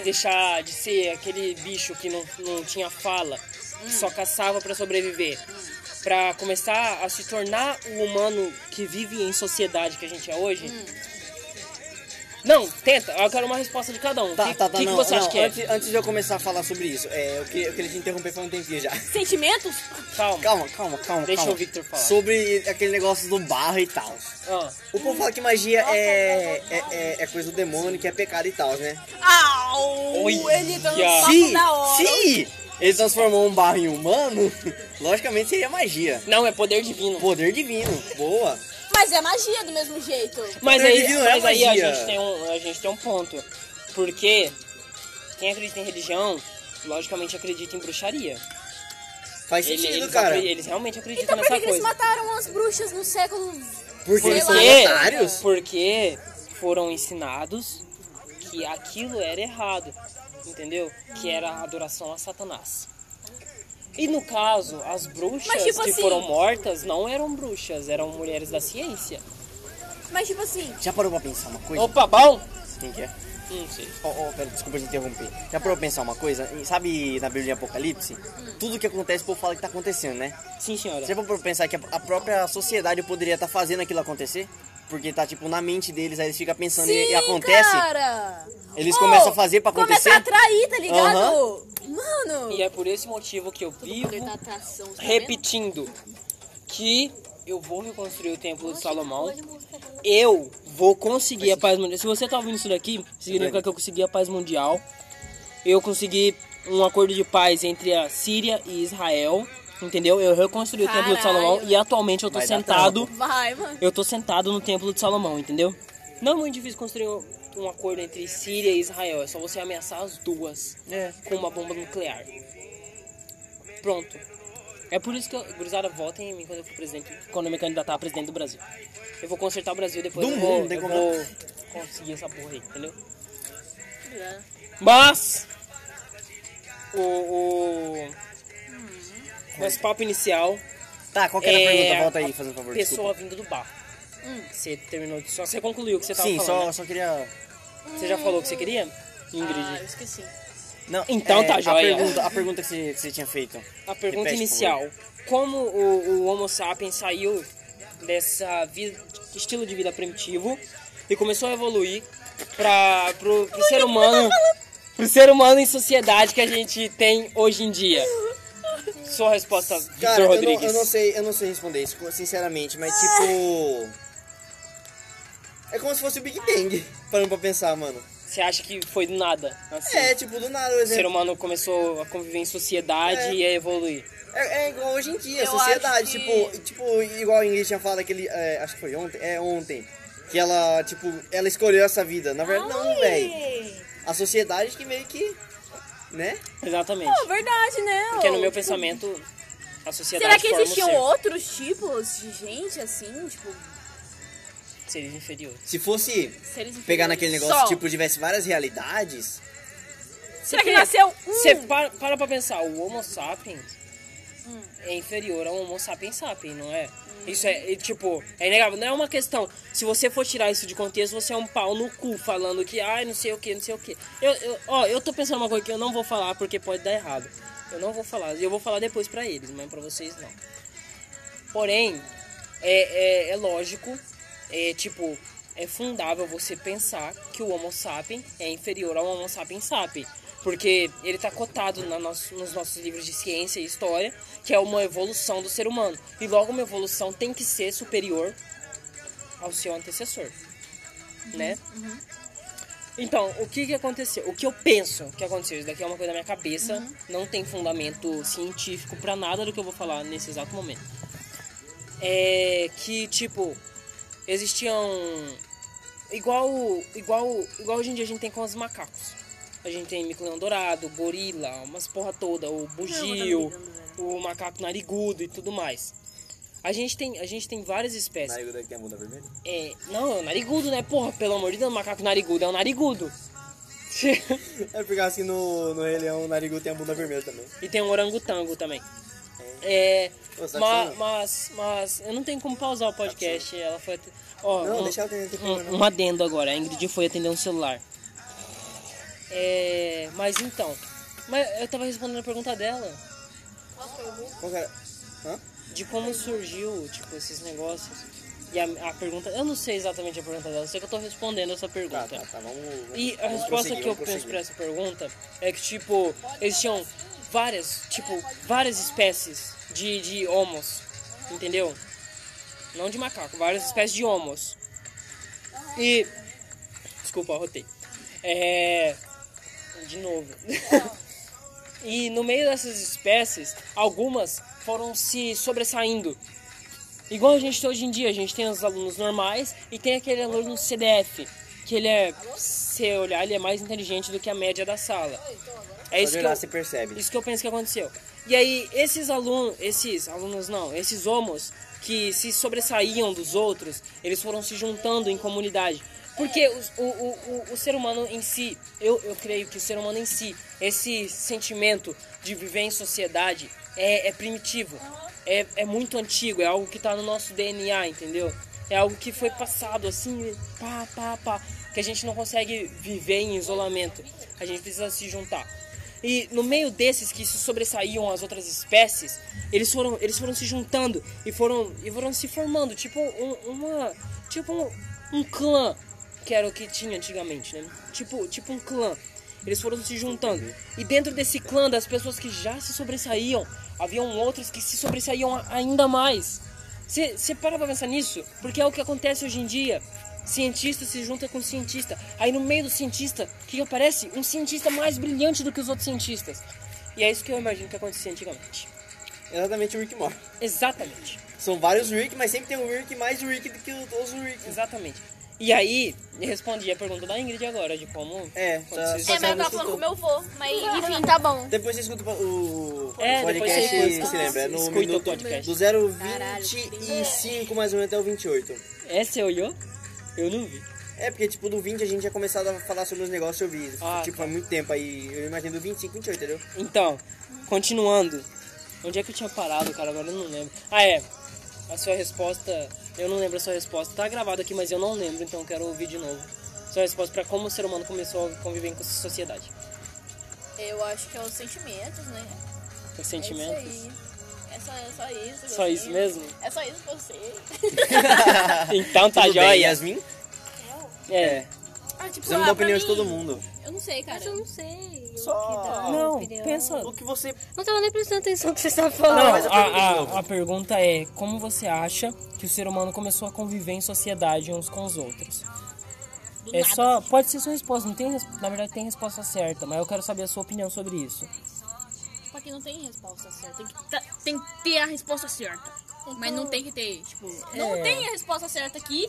Deixar de ser aquele bicho que não, não tinha fala, que só caçava para sobreviver. Pra começar a se tornar o humano que vive em sociedade que a gente é hoje. Não, tenta, eu quero uma resposta de cada um. O Tá, que, tá, tá, que, não, que você não, acha que é? antes, antes de eu começar a falar sobre isso, é, eu, queria, eu queria te interromper faz um tempinho já. Sentimentos? Calma. Calma, calma, calma. Deixa calma. o Victor falar. Sobre aquele negócio do barro e tal. Ah, O povo fala que magia é, é, é, é coisa do demônio, que é pecado e tal, né? Au! Olha! Ele dando Se- papo na hora. se ele transformou um barro em humano, logicamente seria magia. não, é poder divino. Poder divino, boa. Mas é magia do mesmo jeito. Mas aí, é mas aí a, gente tem um, a gente tem um ponto. Porque quem acredita em religião, logicamente acredita em bruxaria. Faz sentido, eles, cara. acre- eles realmente acreditam Então por nessa que, que eles coisa. mataram as bruxas no século... Porque eles são Porque, otários. porque foram ensinados que aquilo era errado, entendeu? Que era a adoração a Satanás. E no caso, as bruxas Mas, tipo que assim- foram mortas não eram bruxas, eram mulheres da ciência. Mas tipo assim, Já parou pra pensar uma coisa? Opa, bom? Quem que é? Não sei. Oh, oh, pera, desculpa te interromper. Já parou pra pensar uma coisa? Sabe na Bíblia de Apocalipse? Tudo que acontece, o povo fala que tá acontecendo, né? Sim, senhora. Você parou pra pensar que a a própria sociedade poderia estar fazendo aquilo acontecer? Porque tá, tipo, na mente deles, aí eles ficam pensando sim, e, e acontece. cara. Eles Pô, começam a fazer pra Começa acontecer. a atrair, tá ligado? Aham. Mano. E é por esse motivo que eu vivo da atração, tá vendo? repetindo que eu vou reconstruir o templo de Salomão. Eu vou conseguir a paz mundial. Se você tá ouvindo isso daqui, significa que eu consegui a paz mundial. Eu consegui um acordo de paz entre a Síria e Israel. Entendeu? Eu reconstruí o templo de Salomão Caralho. e atualmente eu tô Vai sentado. Vai, mano. Eu tô sentado no templo de Salomão, entendeu? Não é muito difícil construir um- acordo entre Síria e Israel. É só você ameaçar as duas É. com uma bomba nuclear. Pronto. É por isso que, eu, gurizada, votem em mim quando eu for presidente, quando eu me candidatar a presidente do Brasil. Eu vou consertar o Brasil depois Do eu mundo, vou, tem eu como vou conseguir essa porra aí, entendeu? Mas o, o nosso papo inicial Tá, qual que era a É, pergunta? Volta a aí, fazendo um favor, pessoa desculpa. vindo do bar. Você terminou de só você concluiu o que você tava Sim, falando. só, né? só queria... Você já falou o que você queria? Ingrid. Ah, eu esqueci. Não, Então é, tá, a joia. pergunta, a pergunta que você, que você tinha feito. A pergunta Repete, inicial: como o, o Homo sapiens saiu dessa vida, estilo de vida primitivo e começou a evoluir para pro, pro ser humano, pro ser humano em sociedade que a gente tem hoje em dia? Sua resposta, Victor Cara, eu não, Rodrigues. eu não sei, eu não sei responder isso, sinceramente, mas tipo. É como se fosse o Big Bang, parando pra pensar, mano. Você acha que foi do nada? Assim, É, tipo, do nada, o o ser exemplo. humano começou a conviver em sociedade É. e a evoluir. É, é igual hoje em dia, a Eu sociedade, acho que- tipo, tipo, igual a Ingrid tinha falado aquele. é, acho que foi ontem, é ontem. Que ela, tipo, ela escolheu essa vida. Na verdade, não, velho. A sociedade que meio que. Né? Exatamente. Pô, verdade, né? Porque no meu tipo, pensamento, a sociedade Será que forma o existiam ser. outros tipos de gente, assim, tipo, Seres inferiores. Se fosse seres pegar inferiores? naquele negócio, Só. tipo, tivesse várias realidades. Será que nasceu um? Você para, para pra pensar, o Homo sapiens Hum. é inferior ao Homo sapiens sapiens, não é? Isso é, tipo, é inegável. Não é uma questão. Se você for tirar isso de contexto, você é um pau no cu falando que, ai, não sei o que, não sei o que. Eu, eu, ó, eu tô pensando uma coisa que eu não vou falar porque pode dar errado. Eu não vou falar. Eu vou falar depois pra eles, mas pra vocês não. Porém, é, é, é lógico, é tipo, é fundável você pensar que o Homo sapiens é inferior ao Homo sapiens sapiens. Porque ele está cotado nosso- nos nossos livros de ciência e história, que é uma evolução do ser humano. E logo uma evolução tem que ser superior ao seu antecessor. Né? Então, o que, que aconteceu? O que eu penso que aconteceu? Isso daqui é uma coisa da minha cabeça, não tem fundamento científico pra nada do que eu vou falar nesse exato momento. É que, tipo, existiam. Igual, igual, igual hoje em dia a gente tem com os macacos. A gente tem mico-leão dourado, gorila, umas porra toda, o bugio, o macaco narigudo e tudo mais. A gente tem, a gente tem várias espécies. Narigudo que tem a bunda vermelha? É, não, é o narigudo, né? Porra, pelo amor de Deus, macaco narigudo é o narigudo. É porque assim no, no Rei Leão o Narigudo tem a bunda vermelha também. e tem um orangotango também. É, tá ma- mas, mas eu não tenho como pausar o podcast. Ela foi. Ó, Não, um, deixa ela ter um, um adendo agora. A Ingrid foi atender um celular. É, mas então. Mas eu tava respondendo a pergunta dela. Qual era? Hã? De como surgiu, tipo, esses negócios. E a, a pergunta. Eu não sei exatamente a pergunta dela, eu sei que eu tô respondendo essa Tá, pergunta. tá, tá, vamos. E a vamos resposta que eu vamos penso pra essa pergunta é que, tipo, existiam várias, tipo, várias espécies de, de homos, entendeu? Não de macaco, várias espécies de homos. E. Desculpa, arrotei. É. De novo. e no meio dessas espécies, algumas foram se sobressaindo. Igual a gente tem hoje em dia, a gente tem os alunos normais e tem aquele aluno CDF, que ele é, se olhar, ele é mais inteligente do que a média da sala. É isso que eu, você percebe. isso que eu penso que aconteceu. E aí, esses alunos, esses alunos não, esses homos que se sobressaíam dos outros, eles foram se juntando em comunidade. Porque o, o, o, o ser humano em si, eu, eu creio que o ser humano em si, esse sentimento de viver em sociedade é, é primitivo. É, é muito antigo, é algo que está no nosso DNA, entendeu? É algo que foi passado assim, pá, pá, pá. Que a gente não consegue viver em isolamento. A gente precisa se juntar. E no meio desses que se sobressaíam as outras espécies, eles foram, eles foram se juntando e foram, e foram se formando, tipo um, uma, tipo um, um clã, que era o que tinha antigamente, né? Tipo, tipo um clã. Eles foram se juntando. E dentro desse clã das pessoas que já se sobressaíam, haviam outras que se sobressaíam ainda mais. Você para pra pensar nisso? Porque é o que acontece hoje em dia. Cientista se junta com cientista. Aí no meio do cientista, o que, aparece? Um cientista mais brilhante do que os outros cientistas. E é isso que eu imagino que acontecia antigamente. Exatamente o Rick Mori. Exatamente. São vários Rick, mas sempre tem um Rick mais Rick do que os outros Rick. Exatamente. E aí, respondi a pergunta da Ingrid agora, de como. É, quando tá- vocês- É, mas eu tava falando com meu avô. Mas enfim, tá bom. Depois você escuta o É, podcast você que se lembra. É no escuta o minuto podcast. do 025 mais ou menos até o 28. É, você olhou? Eu não vi. É, porque tipo, do 20 a gente já começado a falar sobre os negócios eu vi. Ah, tipo, tá. há muito tempo aí. Eu imagino do 25, 28, entendeu? Então, continuando. Onde é que eu tinha parado, cara? Agora eu não lembro. Ah, é. A sua resposta. Eu não lembro a sua resposta. Tá gravado aqui, mas eu não lembro, então eu quero ouvir de novo. Sua resposta pra como o ser humano começou a conviver com essa sociedade. Eu acho que é os sentimentos, né? Os É sentimentos. isso aí. É só, é só isso. Só isso mesmo? É só isso você. Então tá Tudo bem, jóia. Yasmin? É. Ah, tipo, Precisamos ah, da opinião de mim, todo mundo. Eu não sei, cara. Mas eu não sei. Só- o que dá Não, opinião. pensa. O que você. Não tava nem prestando atenção no que você estava Não, falando. mas a pergunta a, a, pergunta é: como você acha que o ser humano começou a conviver em sociedade uns com os outros? do É nada. só. Pode ser sua resposta, não tem, na verdade tem resposta certa, mas eu quero saber a sua opinião sobre isso. Só que não tem resposta certa. Tem que, tá- tem que ter a resposta certa. Mas não tem que ter, tipo, não É. tem a resposta certa aqui,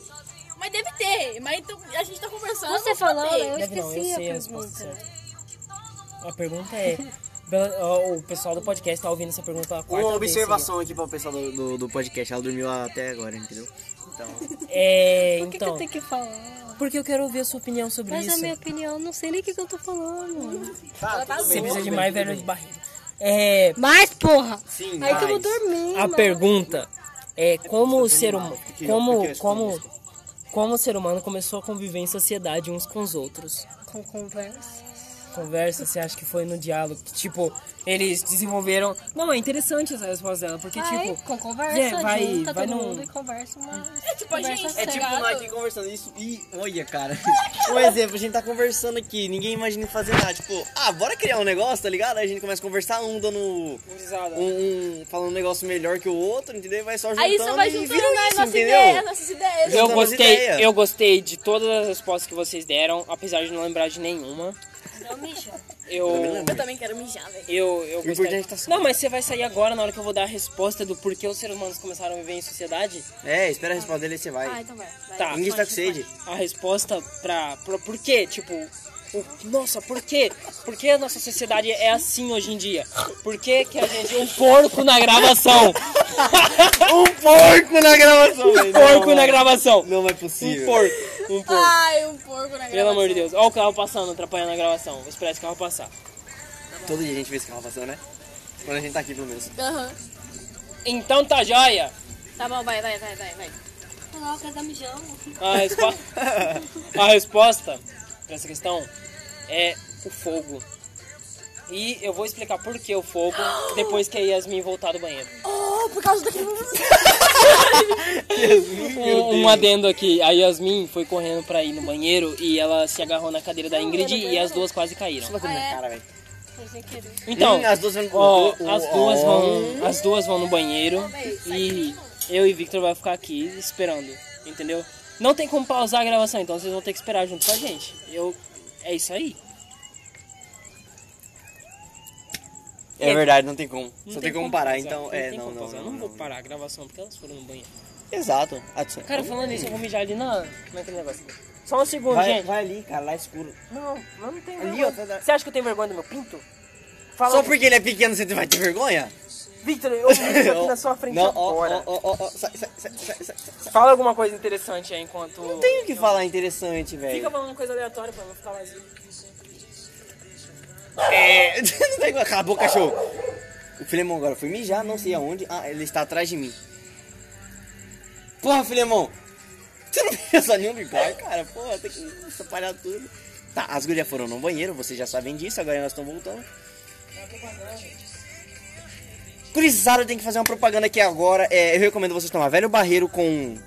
mas deve ter. Mas então, a gente tá conversando. Você falou, eu Deve não, eu esqueci a sei a resposta pergunta. A pergunta é. o pessoal do podcast tá ouvindo essa pergunta a quarta Uma vez observação aqui para o pessoal do, do, do podcast. Ela dormiu até agora, entendeu? Então. É, Por que, que então. eu tenho que falar? Porque eu quero ouvir a sua opinião sobre Mas isso. a minha opinião, não sei nem o que, que eu tô falando. Ela tá Você louca. precisa de mais velho de barriga. É. Mas, porra! sim, Aí que eu vou mas- dormir, A mano. pergunta é como o ser humano. Como, como, como o ser humano começou a conviver em sociedade uns com os outros. Com conversa. Conversa, você acha que foi no diálogo? Que, tipo, eles desenvolveram. Não, é interessante essa resposta dela, porque, Vai, tipo. com conversa, é, vai- junta vai todo num- mundo e conversa uma... É tipo a Conversa gente, É tipo nós aqui conversando isso e olha, cara. Um exemplo, a gente tá conversando aqui, ninguém imagina fazer nada. Tipo, ah, bora criar um negócio, tá ligado? Aí a gente começa a conversar, um dando. Um, um falando um negócio melhor que o outro, entendeu? Vai só juntando Aí você vai e juntando isso, ideias, nossas ideias. Eu gostei, ideias. eu gostei de todas as respostas que vocês deram, apesar de não lembrar de nenhuma. Eu. Eu também quero mijar, velho. Eu, eu gostaria... é tá só. Não, mas você vai sair agora na hora que eu vou dar a resposta do porquê os seres humanos começaram a viver em sociedade? É, espera a resposta dele e você vai. Ah, então vai. vai. Tá. Ninguém está com sede. A resposta pra. pra por quê? Tipo. o- nossa, por quê? Por que a nossa sociedade é assim hoje em dia? Por que, que a gente. Um porco na gravação! Um porco na gravação, Um velho. porco Não, na gravação! Não é Um possível. porco! Um porco! Ai, um porco na gravação. Pelo amor de Deus. Olha o carro passando, atrapalhando a gravação. Vou esperar esse carro passar. Todo dia a gente vê esse carro passando, né? Quando a gente tá aqui, pelo menos. Aham. Então tá joia! Tá bom, vai, vai, vai, vai, vai. Coloca da mijão. A, respo- a resposta pra essa questão é o fogo. E eu vou explicar por que o fogo depois que a Yasmin voltar do banheiro. Oh, por causa daquele... Um, um adendo aqui, a Yasmin foi correndo pra ir no banheiro e ela se agarrou na cadeira da Ingrid e as duas quase caíram. Minha cara, velho. Então, Hum, as duas vão- ó, as duas vão, as duas vão no banheiro e eu e Victor vai ficar aqui esperando, entendeu? Não tem como pausar a gravação, então vocês vão ter que esperar junto com a gente. Eu é isso aí. É verdade, não tem como. Não Só tem como parar, então. não É, tem não, como não, não. Eu não vou não. parar a gravação porque elas foram no banheiro. Exato. Cara, falando isso, eu vou mijar ali na, naquele negócio. Só um segundo, vai, gente. vai ali, cara, lá escuro. Não, não tenho Ali, vergonha. tá- Você acha que eu tenho vergonha do meu pinto? Fala, Só porque ele é pequeno você vai ter vergonha? Victor, eu mijo aqui na sua frente Não, agora. sai, sai, sai. Fala alguma coisa interessante aí enquanto... Não tem o que falar interessante, velho. Fica falando coisa aleatória pra não ficar mais... É. Acabou, cachorro. O Filemon agora foi mijar, não sei aonde. Ah, ele está atrás de mim. Porra, Filemon. Você não pensa nenhum lugar, cara? Porra, tem que espalhar tudo. Tá, as gurias foram no banheiro, vocês já sabem disso, agora nós estamos voltando. Curizada tem que fazer uma propaganda aqui agora. É, eu recomendo vocês tomar velho barreiro com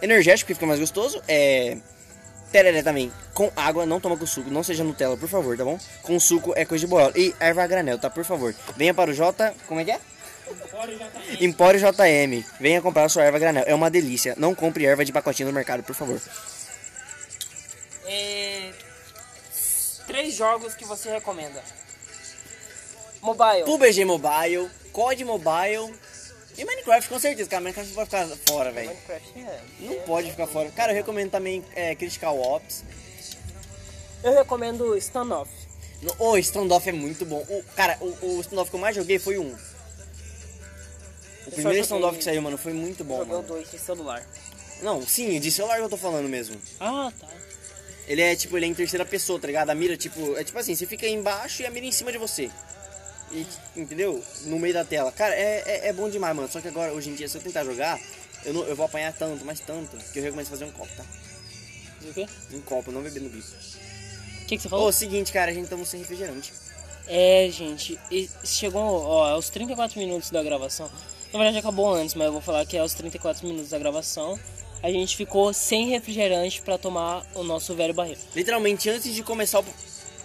energético, que fica mais gostoso. É. Tereré também, com água, não toma com suco, não seja Nutella, por favor, tá bom? Com suco é coisa de boiola. E erva granel, tá? Por favor. Venha para o J. Como é que é? Empório JM. Venha comprar a sua erva granel. É uma delícia. Não compre erva de pacotinho no mercado, por favor. É... Três jogos que você recomenda. Mobile. PUBG Mobile, COD Mobile e Minecraft, com certeza. Cara, Minecraft não pode ficar fora, velho. Minecraft é... Não pode ficar fora. Cara, eu recomendo também é, Critical Ops. Eu recomendo Standoff. O Standoff é muito bom. O, cara, o, o Standoff que eu mais joguei foi o 1. O primeiro joguei- Standoff que saiu, mano, foi muito bom, Joguei o mano. 2 de celular. Não, sim, de celular que eu tô falando mesmo. Ah, tá. Ele é tipo, ele é em terceira pessoa, tá ligado? A mira, tipo, é tipo assim, você fica embaixo e a mira em cima de você. E, entendeu? No meio da tela. Cara, é, é, é bom demais, mano. Só que agora, hoje em dia, se eu tentar jogar, eu, não, eu vou apanhar tanto, mas tanto, que eu recomendo fazer um copo, tá? O quê? Um copo, não beber no bico. O que, que você Ô, falou? seguinte, cara, a gente toma sem refrigerante. É, gente, e chegou ó, aos 34 minutos da gravação. Na verdade acabou antes, mas eu vou falar que é aos 34 minutos da gravação. A gente ficou sem refrigerante pra tomar o nosso velho barril. Literalmente, antes de começar o...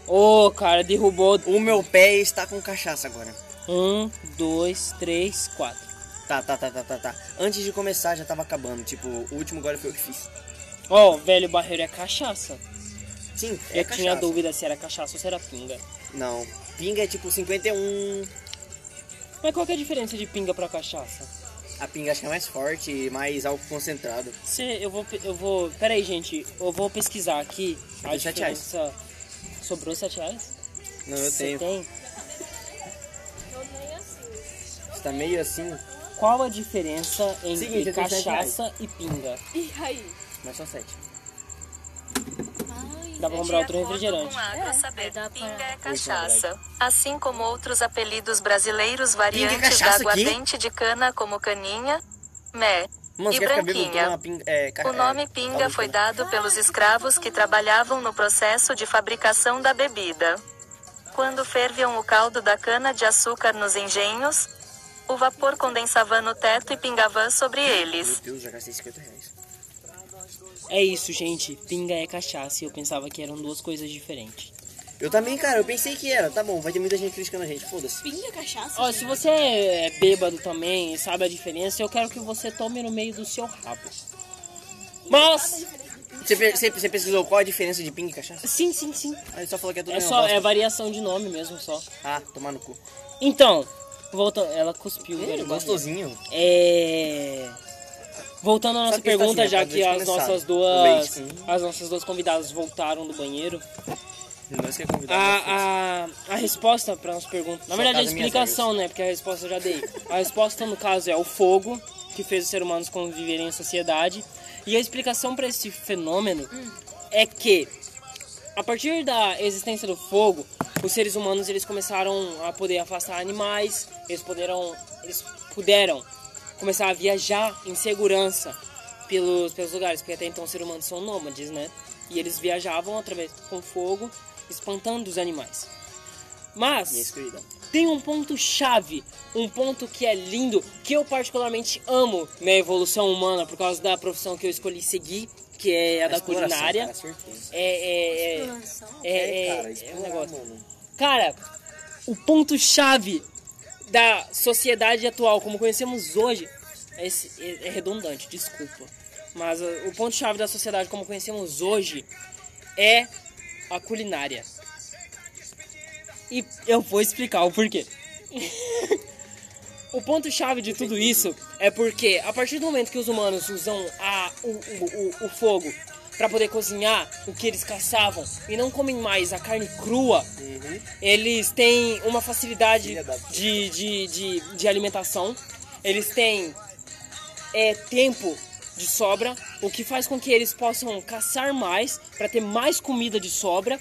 Ô, cara, derrubou. O meu pé está com cachaça agora. Um, dois, três, quatro. Tá, tá, tá, tá, tá, tá. Antes de começar já tava acabando. Tipo, o último gole foi eu que fiz. Ó, o velho barreiro é cachaça. Sim, é Eu tinha cachaça. dúvida se era cachaça ou se era pinga. Não, pinga é tipo 51. Mas qual que é a diferença de pinga pra cachaça? A pinga acho que é mais forte e mais álcool concentrado. Cê, eu vou, eu vou, pera aí, gente, eu vou pesquisar aqui a diferença. Sobrou 7 reais? Não, eu Cê tenho. tem? Você tá meio assim, Qual a diferença entre Seguinte, cachaça e pinga? E aí? mas são sete. Dá pra comprar outro refrigerante. Com água, saber dá pra- pinga é cachaça. Assim como outros apelidos brasileiros variantes cachaça da aguardente de cana, como caninha, mé e branquinha. É, O nome é, pinga de foi cana. dado pelos escravos que trabalhavam no processo de fabricação da bebida. Quando ferviam o caldo da cana-de-açúcar nos engenhos, o vapor condensava no teto e pingava sobre Meu eles. Deus, já gastei 50 reais. É isso, gente. Pinga é cachaça e eu pensava que eram duas coisas diferentes. Eu também, cara, eu pensei que era. Tá bom, vai ter muita gente criticando a gente, foda-se. Pinga, cachaça? Ó, se você é bêbado também e sabe a diferença, eu quero que você tome no meio do seu rabo. Mas, Você, pe- você, você pesquisou qual a diferença de pinga e cachaça? sim, sim, sim. Aí ele só falou que é tudo É mesmo só, bosta. é variação de nome mesmo só. Ah, tomar no cu. Então, voltando, ela cuspiu, Hum, velho. gostosinho. É. Voltando à nossa Sabe o que está pergunta, assim, já que as nossas duas. leite. Hum. As nossas duas convidadas voltaram do banheiro. Nós que é convidado. né? A, a, a resposta para nossa pergunta. Na Sua verdade, a casa, minhas explicação, né? Porque a resposta eu já dei. A resposta, no caso, é o fogo, que fez os seres humanos conviverem em sociedade. E a explicação para esse fenômeno é que, a partir da existência do fogo, os seres humanos eles começaram a poder afastar animais, eles puderam, eles puderam começar a viajar em segurança pelos, pelos lugares, porque até então os seres humanos são nômades, né? E eles viajavam através com fogo, espantando os animais. Minha Mas tem um ponto chave, um ponto que é lindo, que eu particularmente amo na evolução humana por causa da profissão que eu escolhi seguir, que é a da Exploração, culinária. cara. É, é, é, é, é, cara, é um negócio. mano. Cara, o ponto chave da sociedade atual, como conhecemos hoje, é, esse- é- é redundante, desculpa. Mas o ponto chave da sociedade como conhecemos hoje é a culinária. E eu vou explicar o porquê. o ponto chave de tudo isso é porque a partir do momento que os humanos usam a, o, o, o, fogo para poder cozinhar o que eles caçavam e não comem mais a carne crua, eles têm uma facilidade de, de, de, de alimentação, eles têm é, tempo de sobra, o que faz com que eles possam caçar mais para ter mais comida de sobra,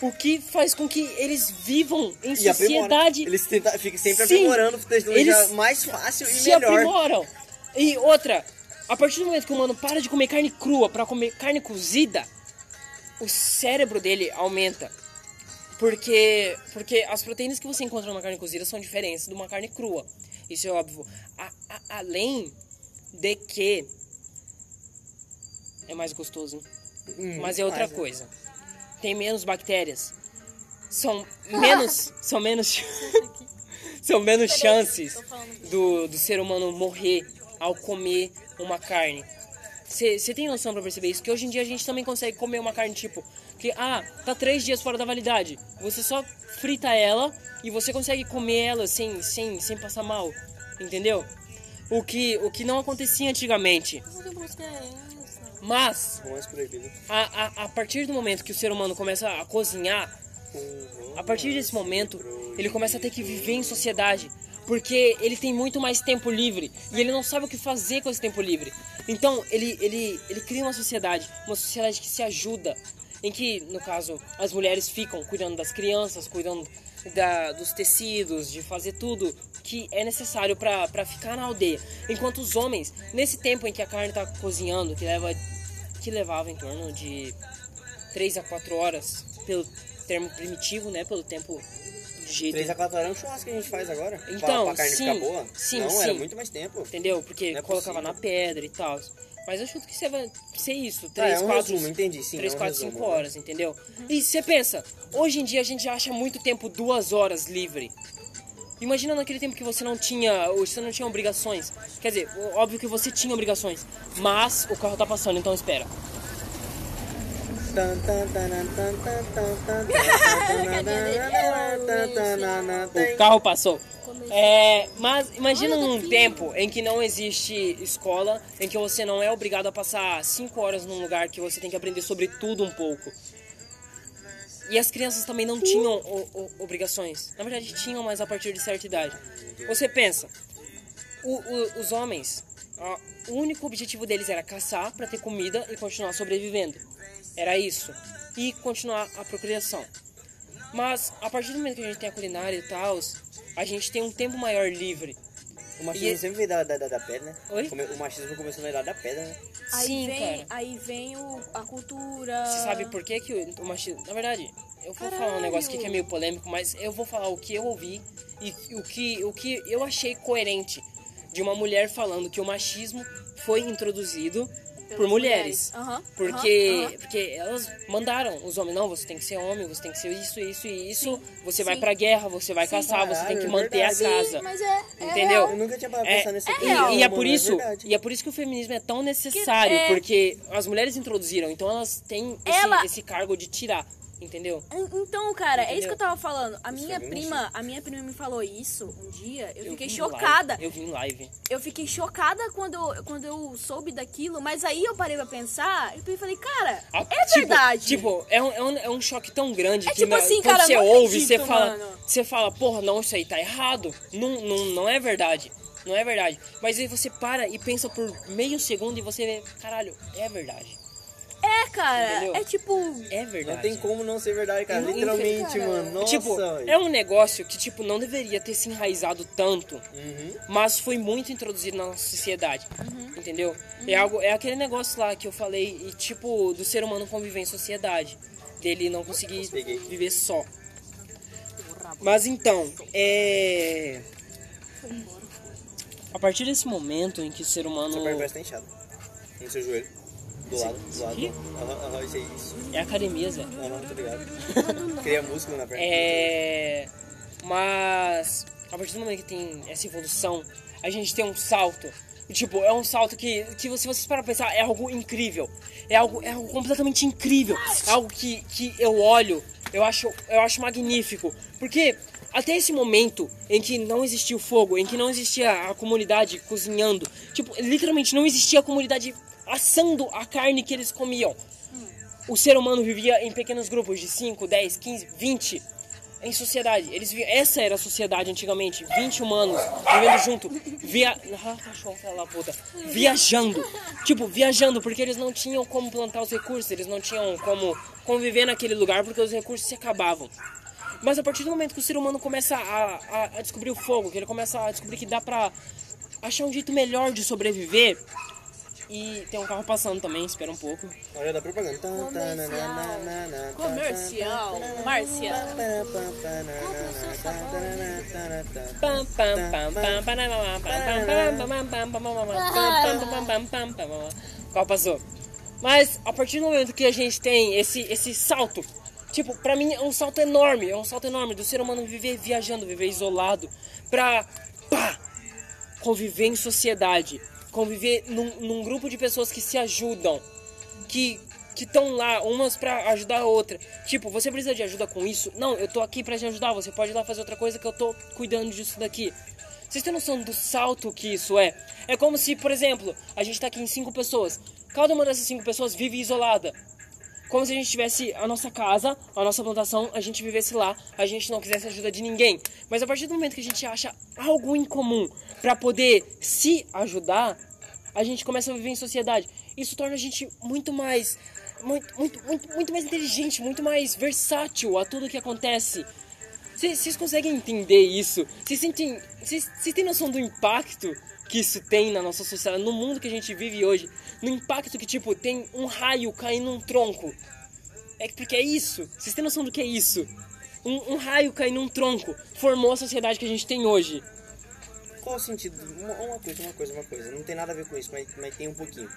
o que faz com que eles vivam em E aprimora. sociedade Eles tentam, ficam sempre Sim. aprimorando, Eles mais fácil e se melhor. aprimoram. E outra, a partir do momento que o humano para de comer carne crua para comer carne cozida, o cérebro dele aumenta. Porque, porque as proteínas que você encontra numa carne cozida são diferentes de uma carne crua. Isso é óbvio. A- a- além de que é mais gostoso. Hum, Mas é outra mas, né? coisa. Tem menos bactérias. São menos. são menos. são menos chances do, do ser humano morrer ao comer uma carne. Você tem noção pra perceber isso? Que hoje em dia a gente também consegue comer uma carne tipo. Que, ah, tá três dias fora da validade. Você só frita ela e você consegue comer ela sem, sem, sem passar mal. Entendeu? O que, o que não acontecia antigamente. Mas, a, a, a partir do momento que o ser humano começa a cozinhar, a partir desse momento, ele começa a ter que viver em sociedade. Porque ele tem muito mais tempo livre e ele não sabe o que fazer com esse tempo livre. Então, ele, ele, ele cria uma sociedade, uma sociedade que se ajuda. Em que, no caso, as mulheres ficam cuidando das crianças, cuidando da, dos tecidos, de fazer tudo que é necessário para ficar na aldeia. Enquanto os homens, nesse tempo em que a carne está cozinhando, que leva que levava em torno de 3 a 4 horas, pelo termo primitivo, né? Pelo tempo de jeito. 3 a 4 horas é um churrasco que a gente faz agora. pra, Então, pra carne sim, boa. sim, Não, sim. era muito mais tempo. Entendeu? Porque é colocava possível. na pedra e tal. Mas eu chuto que você vai ser isso, Ah, 3, é um 4, resumo, entendi, sim. 3, é um 4, resumo, 5 horas, entendeu? E você pensa, hoje em dia a gente acha muito tempo, duas horas livre. Imagina naquele tempo que você não tinha, você não tinha obrigações. Quer dizer, óbvio que você tinha obrigações, mas o carro tá passando, então espera. o carro passou. É, mas imagina um tempo em que não existe escola, em que você não é obrigado a passar 5 horas num lugar que você tem que aprender sobre tudo um pouco. E as crianças também não tinham o- o- obrigações. Na verdade, tinham, mas a partir de certa idade. Você pensa, o- o- os homens, ó, o único objetivo deles era caçar para ter comida e continuar sobrevivendo. Era isso. E continuar a procriação. Mas a partir do momento que a gente tem a culinária e tal, a gente tem um tempo maior livre. O machismo E- sempre veio da, da, da, pedra, né? Oi? O machismo começou na idade da pedra, né? Aí Sim, vem, cara. aí vem o, a cultura. Você sabe por que, que o, o machismo. Na verdade, eu vou falar um Caralho. negócio aqui que é meio polêmico, mas eu vou falar o que eu ouvi e o que, o que eu achei coerente de uma mulher falando que o machismo foi introduzido por mulheres. mulheres. Porque, porque elas mandaram os homens, não, você tem que ser homem, você tem que ser isso, isso e isso. você vai sim. pra guerra, você vai caçar, você tem que Caralho, é manter a casa. Mas é. é Entendeu? real. Eu nunca tinha parado pra É, pensar nesse e- episódio, e, é por isso, verdade. e é por isso que o feminismo é tão necessário, é. porque as mulheres introduziram, então elas têm esse, Ela- esse cargo de tirar, entendeu? En- Então, cara, é isso Entendeu? que eu tava falando. A minha é bem prima, a minha prima me falou isso um dia. Eu, fiquei vi em chocada. live, eu vi em live. Eu fiquei chocada quando, eu- quando eu soube daquilo, mas aí eu parei pra pensar e falei, cara, Ah, é tipo- verdade. Tipo, é um, é, um, é um choque tão grande É que tipo assim, quando cara, você não ouve, você acredito, fala, mano. você fala, porra, não, isso aí tá errado. Não, não, não é verdade. Não é verdade. Mas aí você para e pensa por meio segundo e você vê, caralho, é verdade. É, cara, Entendeu? é tipo. É verdade. Não tem como não ser verdade, cara. Não- Literalmente, cara. mano. Nossa, tipo, é um negócio que, tipo, não deveria ter se enraizado tanto, Uhum. mas foi muito introduzido na nossa sociedade, Uhum. entendeu? É algo, é aquele negócio lá que eu falei, e, tipo, do ser humano conviver em sociedade, dele não conseguir viver só. Mas então, é... A partir desse momento em que o ser humano... Seu pé parece que tá inchado. No seu joelho. Do lado, do lado. Aham, aham, isso aí. É academia, Zé. Aham, tô ligado. Cria músculo na perna. É. Mas a partir do momento que tem essa evolução, a gente tem um salto. Tipo, é um salto que, que se vocês parar pra pensar, é algo incrível. É algo, é algo completamente incrível. É algo que, que eu olho, eu acho, eu acho magnífico. Porque até esse momento em que não existia o fogo, em que não existia a comunidade cozinhando, tipo, literalmente não existia a comunidade assando a carne que eles comiam. O ser humano vivia em pequenos grupos de 5, 10, 15, 20 em sociedade. Eles vi- essa era a sociedade antigamente, 20 humanos vivendo junto, via cachorro, puta. viajando. Tipo, viajando porque eles não tinham como plantar os recursos, eles não tinham como conviver naquele lugar porque os recursos se acabavam. Mas a partir do momento que o ser humano começa a, a, a descobrir o fogo, que ele começa a descobrir que dá pra achar um jeito melhor de sobreviver, e tem um carro passando também, espera um pouco. Olha da propaganda. Comercial. Comercial. Márcia. Qual passou? Mas a partir do momento que a gente tem esse, esse salto, tipo, pra mim é um salto enorme, é um salto enorme do ser humano viver viajando, viver isolado, pra pá, conviver em sociedade conviver num, num grupo de pessoas que se ajudam, que que estão lá, umas pra ajudar a outra. Tipo, você precisa de ajuda com isso? Não, eu tô aqui pra te ajudar, você pode ir lá fazer outra coisa que eu tô cuidando disso daqui. Vocês têm noção do salto que isso é? É como se, por exemplo, a gente tá aqui em cinco pessoas. Cada uma dessas cinco pessoas vive isolada. Como se a gente tivesse a nossa casa, a nossa plantação, a gente vivesse lá, a gente não quisesse ajuda de ninguém. Mas a partir do momento que a gente acha algo em comum pra poder se ajudar, a gente começa a viver em sociedade. Isso torna a gente muito mais muito, muito, muito, muito mais inteligente, muito mais versátil a tudo que acontece. Vocês conseguem entender isso? Vocês sentem, vocês têm noção do impacto que isso tem na nossa sociedade, no mundo que a gente vive hoje? No impacto que, tipo, tem um raio caindo num tronco. É porque é isso. Vocês têm noção do que é isso? Um, um raio caindo num tronco formou a sociedade que a gente tem hoje. Qual o sentido? Uma, uma coisa, uma coisa, uma coisa. Não tem nada a ver com isso, mas, mas tem um pouquinho.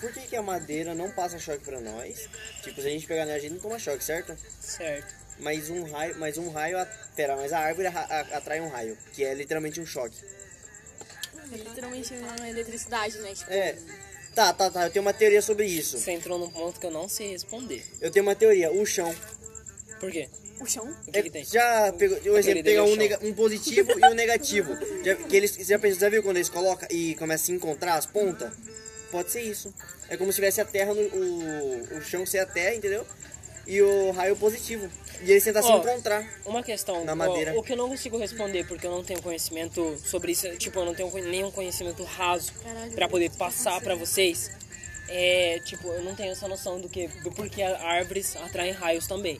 Por que, que a madeira não passa choque pra nós? Tipo, se a gente pegar nela, a gente não toma choque, certo? Certo. Mas um raio, mas um raio, a- pera, mas a árvore atrai um raio, que é literalmente um choque. É literalmente uma eletricidade, né? Tipo, É, Tá, tá, tá. Eu tenho uma teoria sobre isso. Você entrou num ponto que eu não sei responder. Eu tenho uma teoria. O chão. Por quê? O chão? O que, É, que tem? já pegou, por exemplo, é o um, nega- um positivo e um negativo. Já, que eles, já, pensou- já viu quando eles colocam e começam a se encontrar as pontas? Pode ser isso. É como se tivesse a terra, no, o, o chão ser a terra, entendeu? E o raio positivo. E eles tentam se Ó, encontrar. Uma questão, Na madeira. o que eu não consigo responder porque eu não tenho conhecimento sobre isso, tipo, eu não tenho nenhum conhecimento raso Caralho, pra poder tá passar pra vocês. É, tipo, eu não tenho essa noção do que do porquê árvores atraem raios também.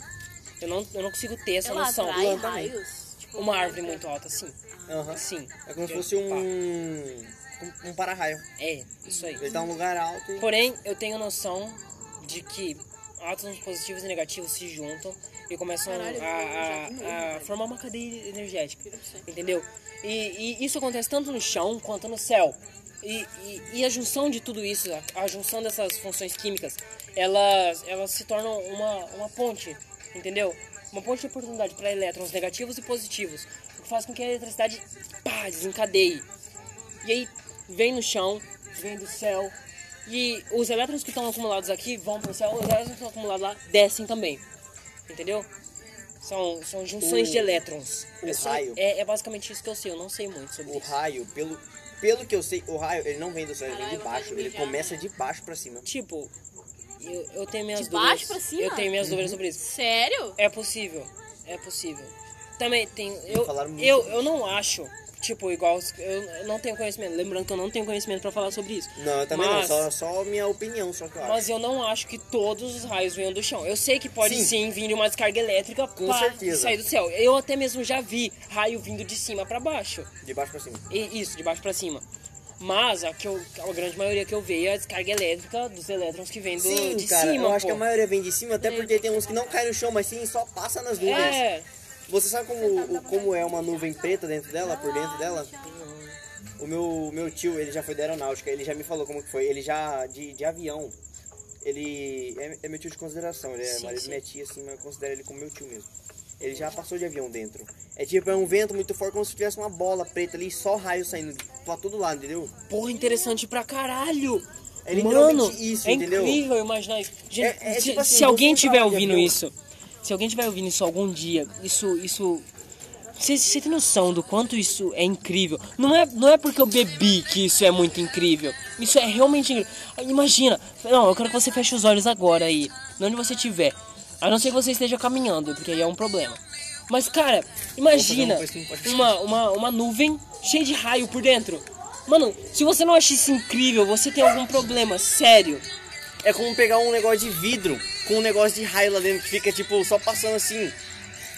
Eu não, eu não consigo ter essa Ela noção. atrai raios. Tipo, Uma árvore muito alta, sim. Aham. Sim. É como se fosse um. um, um para-raio. É, isso aí. Ele tá num lugar alto e. Porém, eu tenho noção de que átomos positivos e negativos se juntam e começam Caralho, a, a- a formar uma cadeia energética. Entendeu? E, e isso acontece tanto no chão quanto no céu. E, e- e a junção de tudo isso, a, a junção dessas funções químicas, elas, elas se tornam uma, uma ponte, entendeu? Uma ponte de oportunidade para elétrons negativos e positivos, o que faz com que a eletricidade pá, desencadeie. E aí vem no chão, vem do céu. E os elétrons que estão acumulados aqui vão pro céu, os elétrons que estão acumulados lá descem também. Entendeu? São, são junções O- de elétrons. o é, só- raio. é, é basicamente isso que eu sei, eu não sei muito sobre O isso. raio, pelo, pelo que eu sei, o raio ele não vem do céu, ele vem de baixo. Ele começa de baixo pra cima. Tipo, eu, eu tenho minhas De dúvidas. baixo pra cima? Eu tenho minhas dúvidas sobre isso. Sério? É possível, é possível. Também tem. Eu, eu, eu não acho, tipo, igual. Eu, não tenho conhecimento. Lembrando que eu não tenho conhecimento pra falar sobre isso. Não, eu também Mas- não, só, só minha opinião, só que eu acho. Mas eu não acho que todos os raios venham do chão. Eu sei que pode Sim. sim, vir de uma descarga elétrica Com pá, certeza. e sair do céu. Eu até mesmo já vi raio vindo de cima pra baixo. De baixo pra cima. E, isso, de baixo pra cima. Mas a, que eu, a grande maioria que eu vejo é a descarga elétrica dos elétrons que vem do, Sim, de cara, cima. eu acho pô. que a maioria vem de cima, até porque tem uns que não caem no chão, mas sim só passa nas nuvens. É, Você sabe como, como é uma nuvem preta dentro dela, por dentro dela? O meu, meu tio, ele já foi da aeronáutica, ele já me falou como que foi. Ele já, de, de avião, ele é, é meu tio de consideração, ele é Sim, marido sim. minha tia, assim, mas eu considero ele como meu tio mesmo. Ele já passou de avião dentro. É tipo, é um vento muito forte, como se tivesse uma bola preta ali, só raio saindo pra todo lado, entendeu? porra, interessante pra caralho. É Mano, isso, é entendeu? incrível imaginar isso. Gente, É- é se, tipo assim, se alguém tiver ouvindo isso, se alguém tiver ouvindo isso algum dia, isso, isso, você, você tem noção do quanto isso é incrível? Não é, não é porque eu bebi que isso é muito incrível. Isso é realmente incrível. Imagina, não, eu quero que você feche os olhos agora aí, onde você estiver. A não ser que você esteja caminhando, porque aí é um problema. Mas cara, imagina pode uma, uma, uma nuvem cheia de raio por dentro. Mano, se você não acha isso incrível, você tem algum problema sério. É como pegar um negócio de vidro com um negócio de raio lá dentro que fica tipo só passando assim.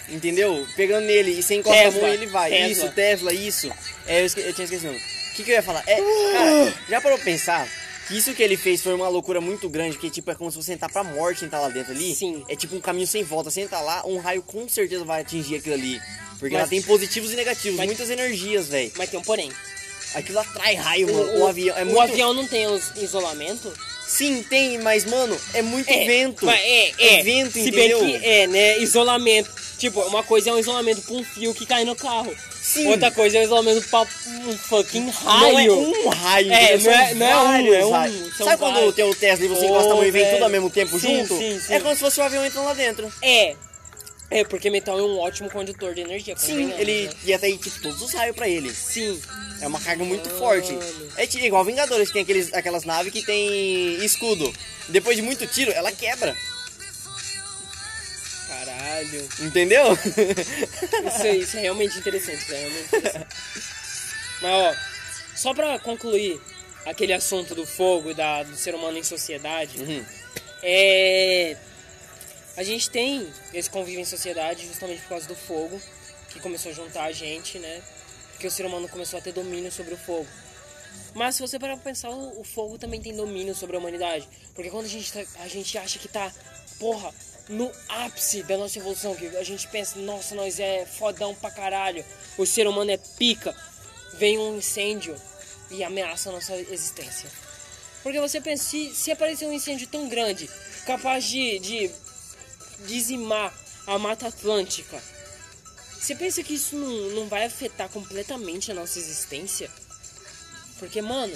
Entendeu? Pegando nele e sem encostar a mão ele vai. Tesla. Isso, Tesla, isso. É, eu, esque- eu tinha esquecido. O que, que eu ia falar? É, cara, já parou pra pensar isso que ele fez foi uma loucura muito grande, que tipo, é como se você entrar pra morte entrar lá dentro ali. Sim. É tipo um caminho sem volta. Você entrar lá, um raio com certeza vai atingir aquilo ali. Porque Mas- ela tem positivos e negativos, Mas- muitas energias, velho. Mas tem um porém. Aquilo atrai raio, mano. O, avião é o muito. avião não tem isolamento? Sim, tem, mas, mano, é muito É, vento. É, é. É vento, Se entendeu? bem que é, né? Isolamento. Tipo, uma coisa é um isolamento pra um fio que cai no carro. Sim. Outra coisa é um isolamento pra um fucking Não é raio. um raio, É, não é- não é um, é um- Sabe quando vários. tem o Tesla e você Ô, encosta a mão e vem tudo ao mesmo tempo Sim, junto? sim, sim. É como se fosse o avião entrando lá dentro. É. É, porque metal é um ótimo condutor de energia. Sim, ele né? ia atrair tipo, todos os raios pra ele. Sim. É uma carga muito Mano. forte. É igual Vingadores, tem aqueles, aquelas naves que tem escudo. Depois de muito tiro, ela quebra. Caralho. Entendeu? Isso, isso é realmente interessante, isso é realmente interessante. Mas ó, só pra concluir aquele assunto do fogo e da, do ser humano em sociedade, Uhum. é. A gente tem esse convívio em sociedade justamente por causa do fogo, que começou a juntar a gente, né? Porque o ser humano começou a ter domínio sobre o fogo. Mas se você parar pra pensar, o, o fogo também tem domínio sobre a humanidade. Porque quando a gente, tá- a gente acha que tá, porra, no ápice da nossa evolução, que a gente pensa, nossa, nós é fodão pra caralho, o ser humano é pica, vem um incêndio e ameaça a nossa existência. Porque você pensa, se, se aparecer um incêndio tão grande, capaz de, de dizimar a Mata Atlântica, você pensa que isso não, não vai afetar completamente a nossa existência? Porque, mano,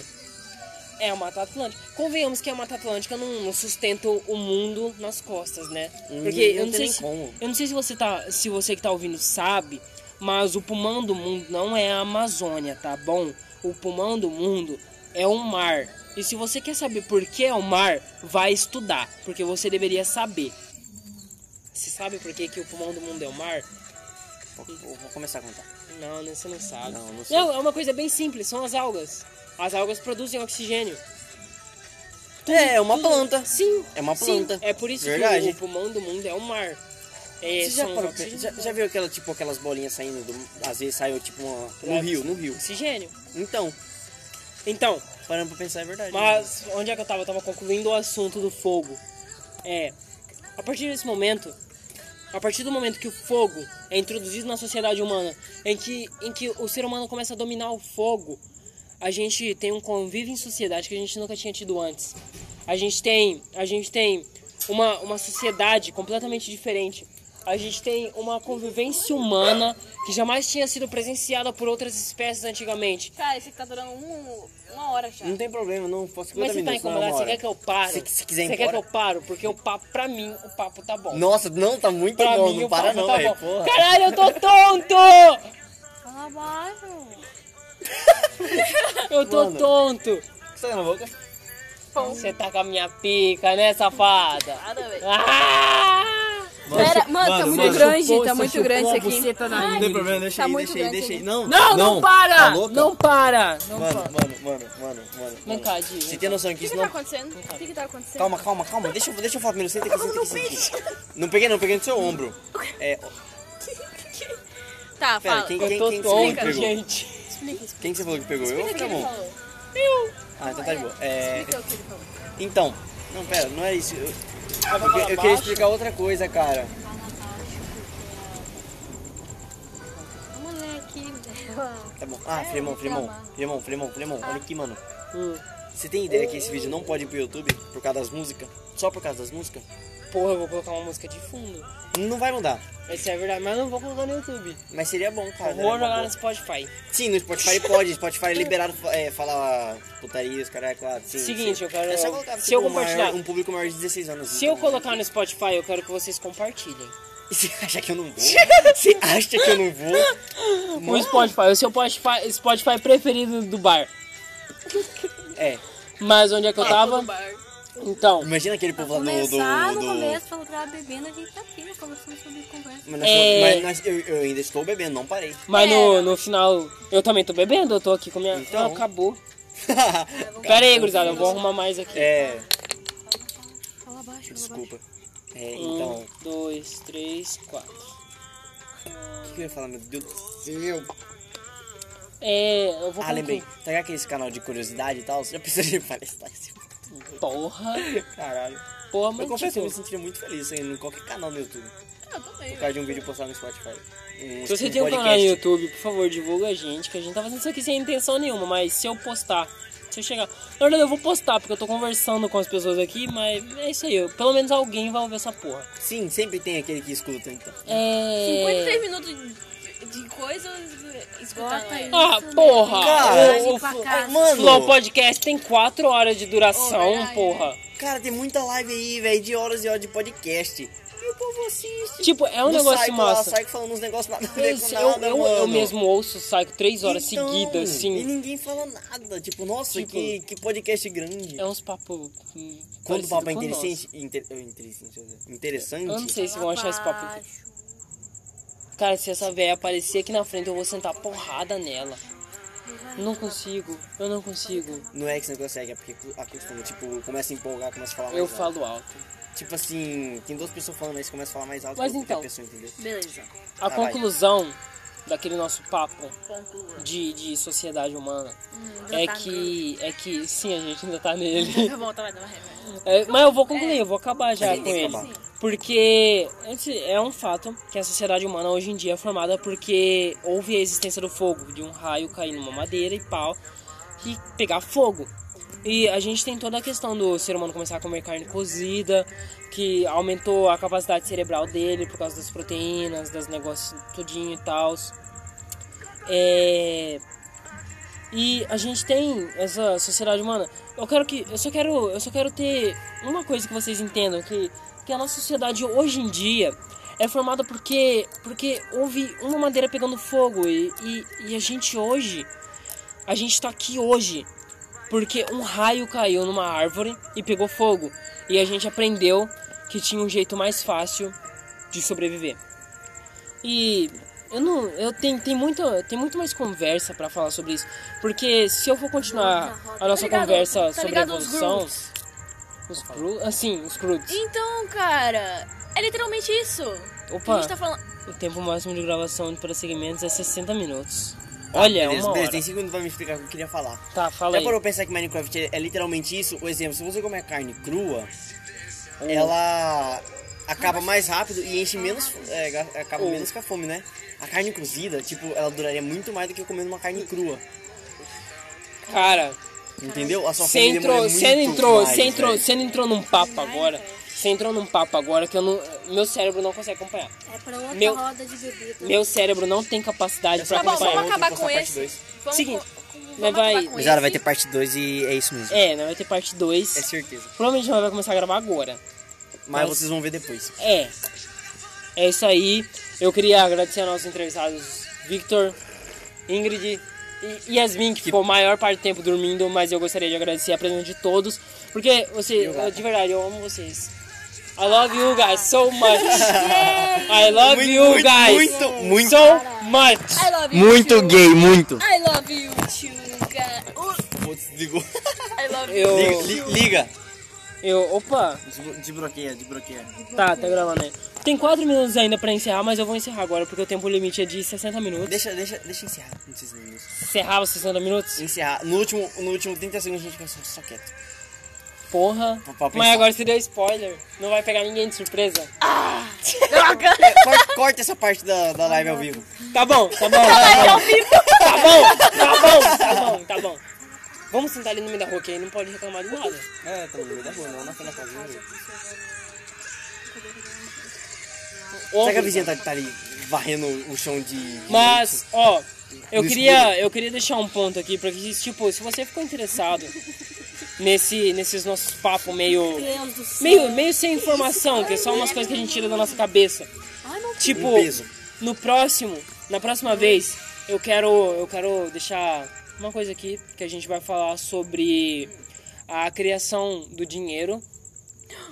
É a Mata Atlântica. Convenhamos que a Mata Atlântica não, não sustenta o mundo nas costas, né? Porque Hum, eu não sei se, como. eu não sei se você tá, se você que tá ouvindo sabe, mas o pulmão do mundo não é a Amazônia, tá bom? O pulmão do mundo é o mar. E se você quer saber por que é o mar, vai estudar, porque você deveria saber. Você sabe por que, que o pulmão do mundo é o mar? Vou, vou- começar a contar. Não, né, você não sabe. Não, não. Não, é uma coisa bem simples, são as algas. As algas produzem oxigênio. É, é uma planta. Sim. É uma sim. planta. É por isso Verdade. que o, o pulmão do mundo é o mar. É, Você já, parou, já, já viu aquela, tipo, aquelas bolinhas saindo do. Às vezes saiu tipo uma, no É. rio, no rio. Oxigênio. Então, Então, parando pra pensar é verdade. mas onde é que eu tava? Eu tava concluindo o assunto do fogo. É, a partir desse momento, a partir do momento que o fogo é introduzido na sociedade humana, em que, em que o ser humano começa a dominar o fogo, a gente tem um convívio em sociedade que a gente nunca tinha tido antes. A gente tem, a gente tem uma, uma sociedade completamente diferente. A gente tem uma convivência humana que jamais tinha sido presenciada por outras espécies antigamente. Cara, esse aqui tá durando um- uma hora já. Não tem problema, não posso 50 Mas você tá minutos, não, incomodado? Você quer que eu pare? Se- se quiser Você quer que eu paro? Porque o papo, pra mim, o papo tá bom. Nossa, não, tá muito pra bom, mim, não o para papo não, tá velho. bom. Porra. Caralho, eu tô tonto! Fala baixo. Eu tô Mano. tonto! O que você tá na boca? Você tá com a minha pica, né, safada? Ah! Pera, mano, tá muito mano, grande, chupou- tá muito grande isso aqui. na Não tem problema, deixa Tá aí, deixa aí, deixa aí. Não, Não, não, para! Tá não para! Não Mano, para. mano, mano, mano, mano. Vem mano. cá, Di. Você tem noção O que que isso que tá não... acontecendo? O que que tá acontecendo? Calma, calma, calma. Deixa, eu- deixa eu falar primeiro. Senta aqui, senta aqui, senta aqui. Não peguei não, peguei no seu ombro. É, Tá, pera, fala. quem, Eu quem, tô quem que que tonto, gente. Explica, explica. Quem que você falou que pegou? Eu ou Explica o que ele Firamon? falou. Ah, então tá de boa. É, Explica o que ele falou. então, não, pera, não é isso. Eu, eu, Ah, eu queria explicar outra coisa, cara. Moleque. Tá bom. Ah, Fremon, Fremon, Fremon, Fremon, Fremon, olha aqui, mano. Hum. Você tem ideia que esse vídeo não pode ir pro YouTube por causa das músicas? Só por causa das músicas? Porra, eu vou colocar uma música de fundo. Não vai mudar. Isso é verdade, mas eu não vou colocar no YouTube. Mas seria bom, cara. Eu vou jogar boa. no Spotify. Sim, no Spotify pode. Spotify é liberado é, falar putaria, os caras, é claro. Sim, Seguinte, sim. eu quero- É só colocar se eu tipo, compartilhar- maior- um público maior de 16 anos. Se então, eu colocar no Spotify, eu quero que vocês compartilhem. Você acha que eu não vou? Você acha que eu não vou? O Spotify, o seu Spotify, Spotify preferido do bar. É. Mas onde é que eu tava? Então, Imagina aquele povo lá do. do, Começar no do- começo, falou que tava bebendo, a gente tá aqui, né, conversando sobre conversa. Mas, nós- É. mas nós- eu, eu ainda estou bebendo, não parei. mas no, no final, eu também tô bebendo, eu tô aqui com minha... Então. Ah, acabou. Pera aí, gurizada, eu vou arrumar mais aqui. é. Fala baixo. Desculpa. É, Um, então. dois, três, quatro. O que, que eu ia falar, meu Deus do céu? É, eu vou Ah, lembrei. Tá ligado aquele canal de curiosidade e tal? Você já pensou em palestrar esse Porra. Caralho. Porra, Eu mas confesso que eu me sentiria muito feliz em qualquer canal no YouTube. Eu também. Por causa de um vídeo postado no Spotify. Um, se você um tem um canal no YouTube, por favor, divulga a gente, que a gente tá fazendo isso aqui sem intenção nenhuma, mas se eu postar, se eu chegar... Na verdade, eu vou postar, porque eu tô conversando com as pessoas aqui, mas é isso aí, eu- pelo menos alguém vai ouvir essa porra. Sim, sempre tem aquele que escuta, então. É... 53 minutos coisa Bota aí. Ah, porra! Cara, o, o. Mano, Flow Podcast tem 4 horas de duração, verdade. porra. cara, tem muita live aí, velho, de horas e horas de podcast. E o povo assiste. Tipo, é um negócio Psycho lá, massa. Psycho falando uns negócios nada a ver Eu, com eu, nada, eu, mano. eu mesmo ouço o Psycho 3 horas Então, seguidas, E assim. ninguém fala nada. Tipo, nossa, Tipo, que, que podcast grande. É uns papos. Quando o papo é nosso. interessante, inter, interessante, interessante. Eu não sei se vão achar esse papo. Cara, se essa velha aparecer aqui na frente, eu vou sentar porrada nela. Não consigo, eu não consigo. Não é que você não consegue, é porque acostuma. Tipo, começa a empolgar, começa a falar mais Eu alto. falo alto. Tipo assim, tem duas pessoas falando, você começa a falar mais alto Mas que a outra então. pessoa, entendeu? Beleza. A Ah, vai. Daquele nosso papo Conclua. de, de sociedade humana ainda é tá que. É que sim, a gente ainda tá nele. É, mas eu vou concluir, eu vou acabar já Sim, com ele. acabar. Porque é um fato que a sociedade humana hoje em dia é formada porque houve a existência do fogo, de um raio cair numa madeira e pau e pegar fogo. E a gente tem toda a questão do ser humano começar a comer carne cozida, que aumentou a capacidade cerebral dele por causa das proteínas, das negócios tudinho e tal. É... E a gente tem essa sociedade humana. Eu quero que. Eu só quero. Eu só quero ter uma coisa que vocês entendam, que, que a nossa sociedade hoje em dia é formada porque. Porque houve uma madeira pegando fogo. E, e, e a gente hoje. A gente tá aqui hoje. Porque um raio caiu numa árvore e pegou fogo. E a gente aprendeu que tinha um jeito mais fácil de sobreviver. E eu não, eu tenho, tem muito, tem muito mais conversa pra falar sobre isso, porque se eu for continuar a nossa Tá ligado? conversa Tá sobre os evolução, os assim, os Groots. Então, cara, é literalmente isso. Opa. A gente tá falando. O tempo máximo de gravação para segmentos é 60 minutos. Olha, beleza, uma beleza, hora. tem 5 minutos pra me explicar o que eu queria falar. Tá, fala Já aí. parou pra pensar que Minecraft é, é literalmente isso? O exemplo, se você comer carne crua, ela acaba mais rápido e enche menos, é, acaba Ou- menos com a fome, né? A carne cozida, tipo, ela duraria muito mais do que comendo uma carne crua. Cara, Entendeu? A sua você fome entrou, você entrou, mais, você entrou, você entrou num papo agora. Você entrou num papo agora que eu não, meu cérebro não consegue acompanhar. É pra outra Meu- roda de bebida. Meu cérebro não tem capacidade pra Tá bom, acompanhar. vamos acabar com parte esse. Vamos, Seguinte, vamos mas vai- Mas ela vai ter parte 2 e é isso mesmo. É, não vai ter parte 2. É certeza. Provavelmente nós vai começar a gravar agora. Mas Mas- vocês vão ver depois. É. É isso aí. Eu queria agradecer aos nossos entrevistados Victor, Ingrid e Yasmin, que ficou a maior parte do tempo dormindo, mas eu gostaria de agradecer a presença de todos. Porque você, eu- de verdade, eu amo vocês. I love you guys so much. I love Muito, you muito, guys muito, muito. so much. I love you Muito too. gay, muito. I love you too. Uh, desligou. I love you. Eu, liga. Eu, opa, Desblo- Desbloqueia, desbloqueia. tá, tá gravando aí. Tem 4 minutos ainda pra encerrar, mas eu vou encerrar agora porque o tempo limite é de 60 minutos. Deixa, deixa, deixa encerrar. Não sei se é isso. Encerrava 60 minutos? Encerrar. No último, no último 30 segundos a gente fica só, só quieto. Porra. Pra- pra Mas pensar. agora você deu spoiler. Não vai pegar ninguém de surpresa. Droga. É, corta, corta essa parte da, da live ao vivo. Tá bom, tá bom, tá bom. Tá bom, tá bom, tá bom, tá bom. Vamos sentar ali no meio da rua que aí não pode reclamar de nada. É, tá no meio da rua, não na frente da casa. Será que a vizinha tá, tá ali varrendo o chão de. de Mas, ó, eu No queria, eu queria deixar um ponto aqui pra que, tipo, se você ficou interessado nesse, nesses nossos papos meio, meio, meio sem informação, que é só umas coisas que a gente tira da nossa cabeça. Tipo, Um no próximo, na próxima vez, eu quero, eu quero deixar uma coisa aqui que a gente vai falar sobre a criação do dinheiro,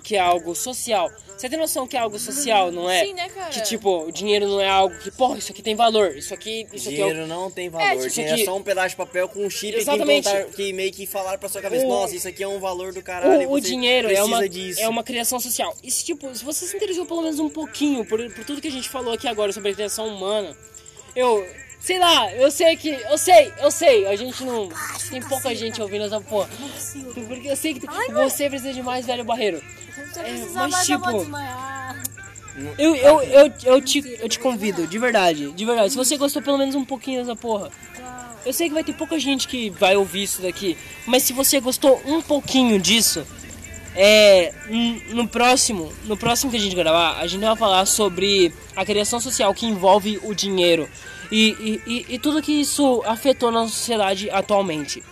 que é algo social. Você tem noção que é algo social, não é? Sim, né, cara? Que tipo, o dinheiro não é algo que, porra, isso aqui tem valor, isso aqui, isso aqui é o- Dinheiro não tem valor. É, tipo, Dinheiro que- é só um pedaço de papel com um chip que, Exatamente. que meio que falaram pra sua cabeça. O- Nossa, isso aqui é um valor do caralho. O, o você dinheiro é uma, disso. é uma criação social. E se, tipo, se você se interessou pelo menos um pouquinho por, por tudo que a gente falou aqui agora sobre a criação humana, eu. Sei lá, eu sei que. Eu sei, eu sei. A gente não. Tem pouca gente ouvindo essa porra. Porque eu sei que você precisa de mais velho barreiro. É, mas, tipo. Eu, eu, eu, eu, te, eu te convido, de verdade, de verdade. Se você gostou pelo menos um pouquinho dessa porra. Eu sei que vai ter pouca gente que vai ouvir isso daqui. Mas se você gostou um pouquinho disso, é. No próximo, no próximo que a gente gravar, a gente vai falar sobre a criação social que envolve o dinheiro. E, e, e, e tudo que isso afetou na sociedade atualmente.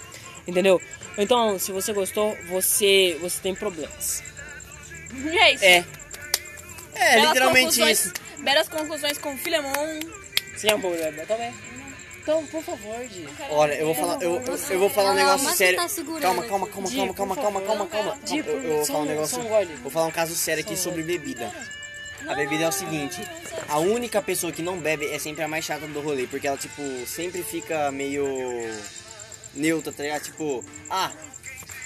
Entendeu? Então, se você gostou, você, você tem problemas. E é isso. É. É, Belas literalmente isso. Belas conclusões com Filemon. Sem amor, né? Também. Então, por favor, Di. Olha, eu vou falar, eu, eu, eu vou falar um negócio mas você sério. tá calma, calma, calma, Di, calma, calma, calma, calma, calma. Di, Eu, eu vou falar um negócio. Vou falar um caso sério aqui sobre bebida. A bebida é o seguinte, a única pessoa que não bebe é sempre a mais chata do rolê, porque ela, tipo, sempre fica meio neutra, tá ligado? Tipo, ah,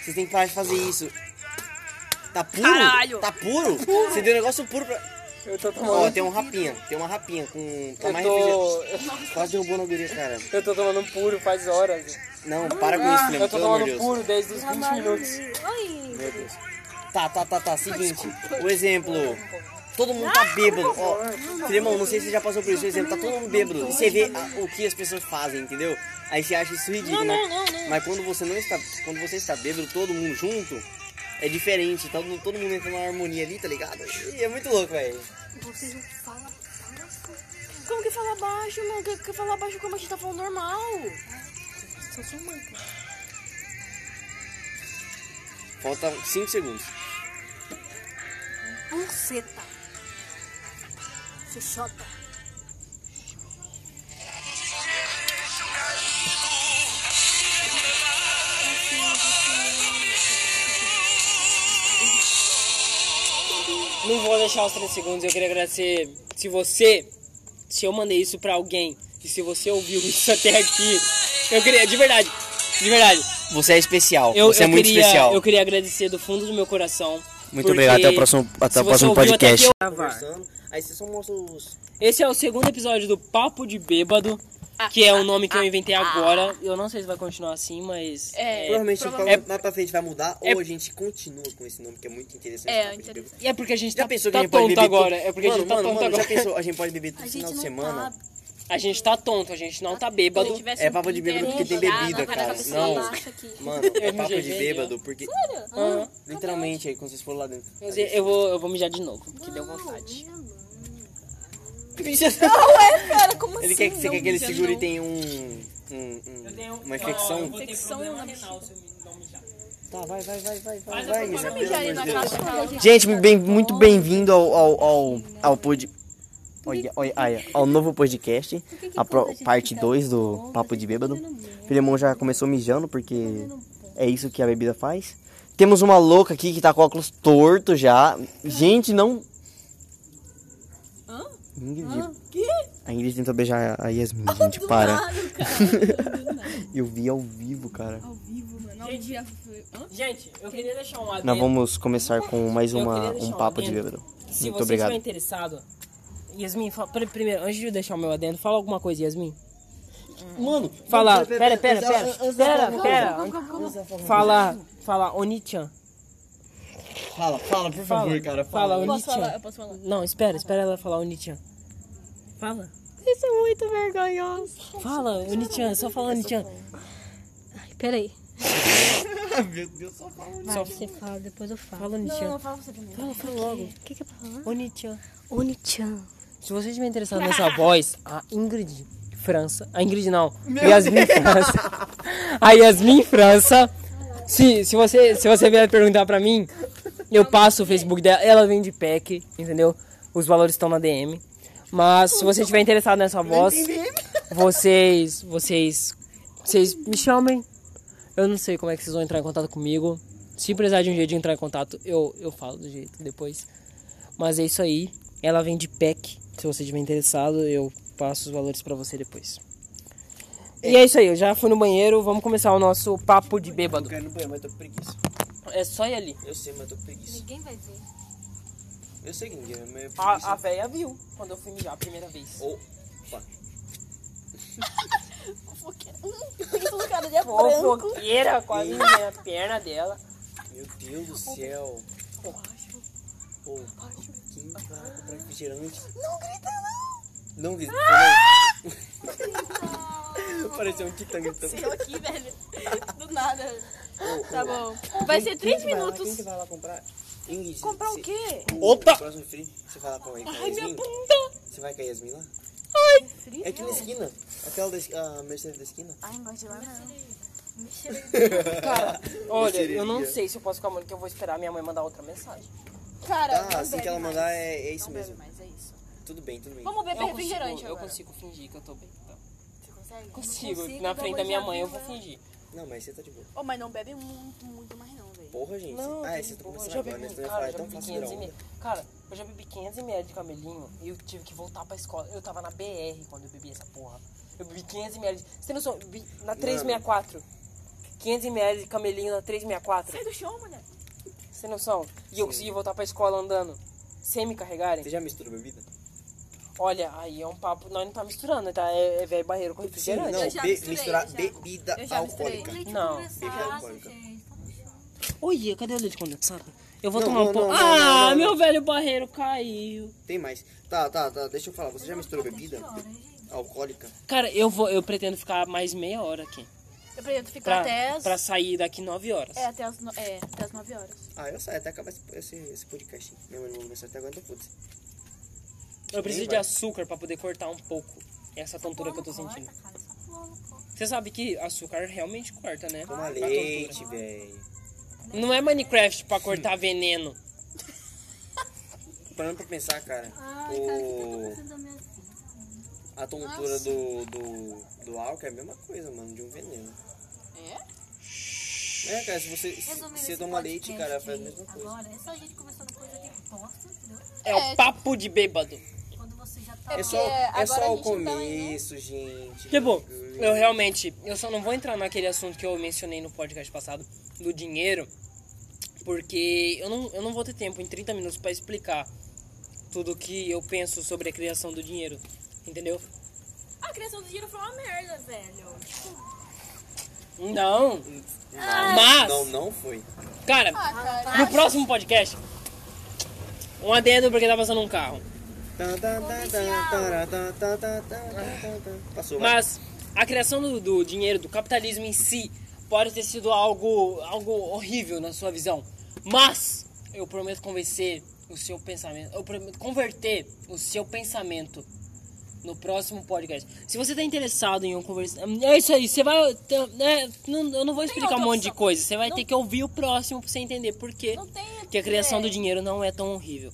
você tem que parar de fazer isso. Tá puro? Caralho. Tá puro? Você deu um negócio puro pra... Eu tô Ó, tomando. tem um rapinha, tem uma rapinha com... Tá Eu mais tô. Quase derrubou na guria, cara. Eu tô tomando puro faz horas. Não, para com isso, Flamengo, Eu tô pelo amor de tomando Deus. puro desde os 20 minutos. Meu Deus. Tá, tá, tá, tá. Seguinte, o exemplo. Todo mundo tá bêbado. Ó, Filemão, não sei se você já passou por isso. Exemplo, tá todo mundo bêbado. E você vê a- o que as pessoas fazem, entendeu? Aí você acha isso ridículo, Não, né? não, não, não. Mas quando você não está. Quando você está bêbado, todo mundo junto, é diferente. Todo, todo mundo entra numa harmonia ali, tá ligado? E é muito louco, velho. Como que fala baixo, mano? Que, que fala baixo como a gente tá falando normal? Só sou manca. Falta 5 segundos. Buceta. Fechota. Não vou deixar os 30 segundos, eu queria agradecer. Se você. Se eu mandei isso pra alguém e se você ouviu isso até aqui, eu queria. De verdade, de verdade. Você é especial. Eu, você eu é muito queria, especial. Eu queria agradecer do fundo do meu coração. Muito obrigado. Até o próximo, até se o você próximo podcast. Aí vocês são monstros. Esse é o segundo episódio do Papo de Bêbado, que é o nome que eu inventei agora. Eu não sei se vai continuar assim, mas. É, Provavelmente provavelmente- mais pra frente vai mudar É- ou a gente continua com esse nome que é muito interessante. É, interessante. Bêbado. E é porque a gente Já tá, pensou que tá a gente pode beber agora. todo- É porque a mano, gente tá mano, tonto mano, agora. Já pensou? A gente pode beber A todo gente final de semana? tá... A gente tá tonto, a gente não tá bêbado. É um papo de bêbado porque tem bebida, cara. cabeça Não. Mano, é papo de bêbado porque. Aham. Literalmente, aí quando vocês forem lá dentro. Quer dizer, eu vou, eu vou mijar de novo, porque deu vontade. Cara, como assim? Ele quer que você Não, quer que ele segure e não. tem um. um- um- uma infecção. Infecção na Tá, vai, vai, vai, vai, vai, Mas vai, eu mijar amor na de Deus. Gente, bem, muito bem-vindo ao, ao, ao, ao pod... Olha, olha, olha, ao novo podcast, a pro- parte 2 do Papo de Bêbado. Filemon já começou mijando, porque é isso que a bebida faz. Temos uma louca aqui que tá com óculos torto já. Gente, não... Ingrid, a Ingrid tentou beijar a Yasmin, gente, para. Eu vi ao vivo, cara. Ao vivo, mano. Hã? Gente, eu queria deixar um adendo. Nós vamos começar com mais uma, um um papo de adendo. bêbado. Se Muito você obrigado. estiver interessado, Yasmin, fala, primeiro, antes de eu deixar o meu adendo, fala alguma coisa, Yasmin. Mano, Fala, pera, pera, pera, pera, pera. Fala, fala, Onichan. Fala, fala, por Fala, favor, cara. fala, Eu posso Onichan. falar? Eu posso falar? Não, espera, espera ela falar Onichan. Fala. Isso é muito vergonhoso. Fala, Onichan, só fala Onichan. Peraí. Meu Deus, só fala. Vai, você fala, depois eu falo. Fala Onichan. fala você primeiro. Fala, fala logo. O que, que é pra falar? Onichan. Oni-chan. Se você estiver interessado nessa voz, a Ingrid França. A Ingrid não. Yasmin França. A Yasmin França. Se, se, você, se você vier perguntar pra mim, eu passo o Facebook dela. Ela vem de pack, entendeu? Os valores estão na DM. Mas se você estiver interessado nessa voz, vocês, vocês, vocês me chamem. Eu não sei como é que vocês vão entrar em contato comigo. Se precisar de um jeito de entrar em contato, eu, eu falo do jeito depois. Mas é isso aí. Ela vem de pack. Se você estiver interessado, eu passo os valores pra você depois. E é isso aí, eu já fui no banheiro, vamos começar o nosso papo de Eu bêbado. quero ir no banheiro, mas tô com preguiça. É só ir ali. Eu sei, mas tô com preguiça. Ninguém vai ver. Eu sei que ninguém, mas é preguiça. A, a véia viu quando eu fui mijar a primeira vez. Opa. Isso, cara, de. Fofoqueira, quase na perna dela. Meu Deus do céu. Pô, quem vai comprar refrigerante? Não grita, não. Não grita, não. Pareceu um titã gritando. Eu aqui, velho. Do nada. Tá ô, bom. Vai ser quem três que vai lá- minutos. Quem que vai lá comprar? Ingrid, Comprar o quê? Opa! Próximo free, você vai lá com a a Ai, minha Yasmin? bunda. Você vai com a Yasmin lá? Ai. É aqui na esquina. Aquela da a Mercedes da esquina. Ai, não gosto de lá, não. Cara, olha, eu não sei se eu posso ficar muito, que eu vou esperar minha mãe mandar outra mensagem. Cara, Ah, assim que ela mais. mandar é, é isso Não mesmo. mais, é isso. Tudo bem, tudo bem. Vamos beber Eu refrigerante consigo, eu consigo fingir que eu tô bem. Tá? Você consegue? Consigo, Consigo, na frente da minha mãe eu vou fingir. Não, mas você tá de boa. Ô, mas não bebe muito, muito mais não, velho. Porra, gente. Não, ah, é, você de tá começando já agora, né? eu cara, falar, é tão fácil 500 não. ml. Cara, eu já bebi 500 ml de camelinho e eu tive que voltar pra escola. Eu tava na BR quando eu bebi essa porra. Eu bebi 500 ml. Você tem noção? Bebi na 364. 500 ml de camelinho na 364. Sai do chão, mulher. Você tem noção? E eu consegui voltar pra escola andando. Sem me carregarem. Você já misturou bebida? Olha, aí é um papo. Nós não tá misturando, tá? É, é velho barreiro com Sim, refrigerante. não. Eu já be- misturei, misturar já- bebida já alcoólica. Não. Bebida alcoólica. Olha, cadê o leite condensado? Eu vou Não, tomar não, um pouco. não, não, Ah, não, não. meu velho barreiro caiu. Tem mais. Tá, tá, tá. Deixa eu falar. Você já misturou bebida alcoólica? Cara, eu vou, eu pretendo ficar mais meia hora aqui. Eu pretendo ficar Pra, até as... pra sair daqui 9 horas. É, até as, no... é, até as 9 horas. Ah, eu saio até acabar esse, esse, esse podcast. Minha mãe não vai começar até agora, então foda-se. Eu preciso de açúcar pra poder cortar um pouco essa tontura que eu tô sentindo. Você sabe que açúcar realmente corta, né? Toma leite, velho. Não é Minecraft pra cortar veneno. Parando pra pensar, cara. O... tá? A tontura do, do, do álcool é a mesma coisa, mano, de um veneno. É? É, cara, se você, se você toma leite, cara, faz a mesma coisa. Agora, é só a gente conversando coisa de bosta, entendeu? É, o papo de bêbado. Quando você já tá... É só, é agora a só o gente tá indo- começo, gente. Tipo, eu realmente, eu só não vou entrar naquele assunto que eu mencionei no podcast passado, do dinheiro, porque eu não, eu não vou ter tempo em 30 minutos pra explicar tudo que eu penso sobre a criação do dinheiro, entendeu? A criação do dinheiro foi uma merda, velho. Tipo, Não, Não, Mas- não, não foi. cara, ah, cara. no próximo podcast, um adendo porque tá passando um carro. Passou. Mas a criação do, do dinheiro, do capitalismo em si, pode ter sido algo, algo horrível na sua visão. Mas eu prometo convencer o seu pensamento, eu prometo converter o seu pensamento no próximo podcast. Se você está interessado em um conversar, é isso aí, você vai é, eu não vou explicar um monte de coisa, você vai não. ter que ouvir o próximo para você entender por quê que a criação do dinheiro não é tão horrível.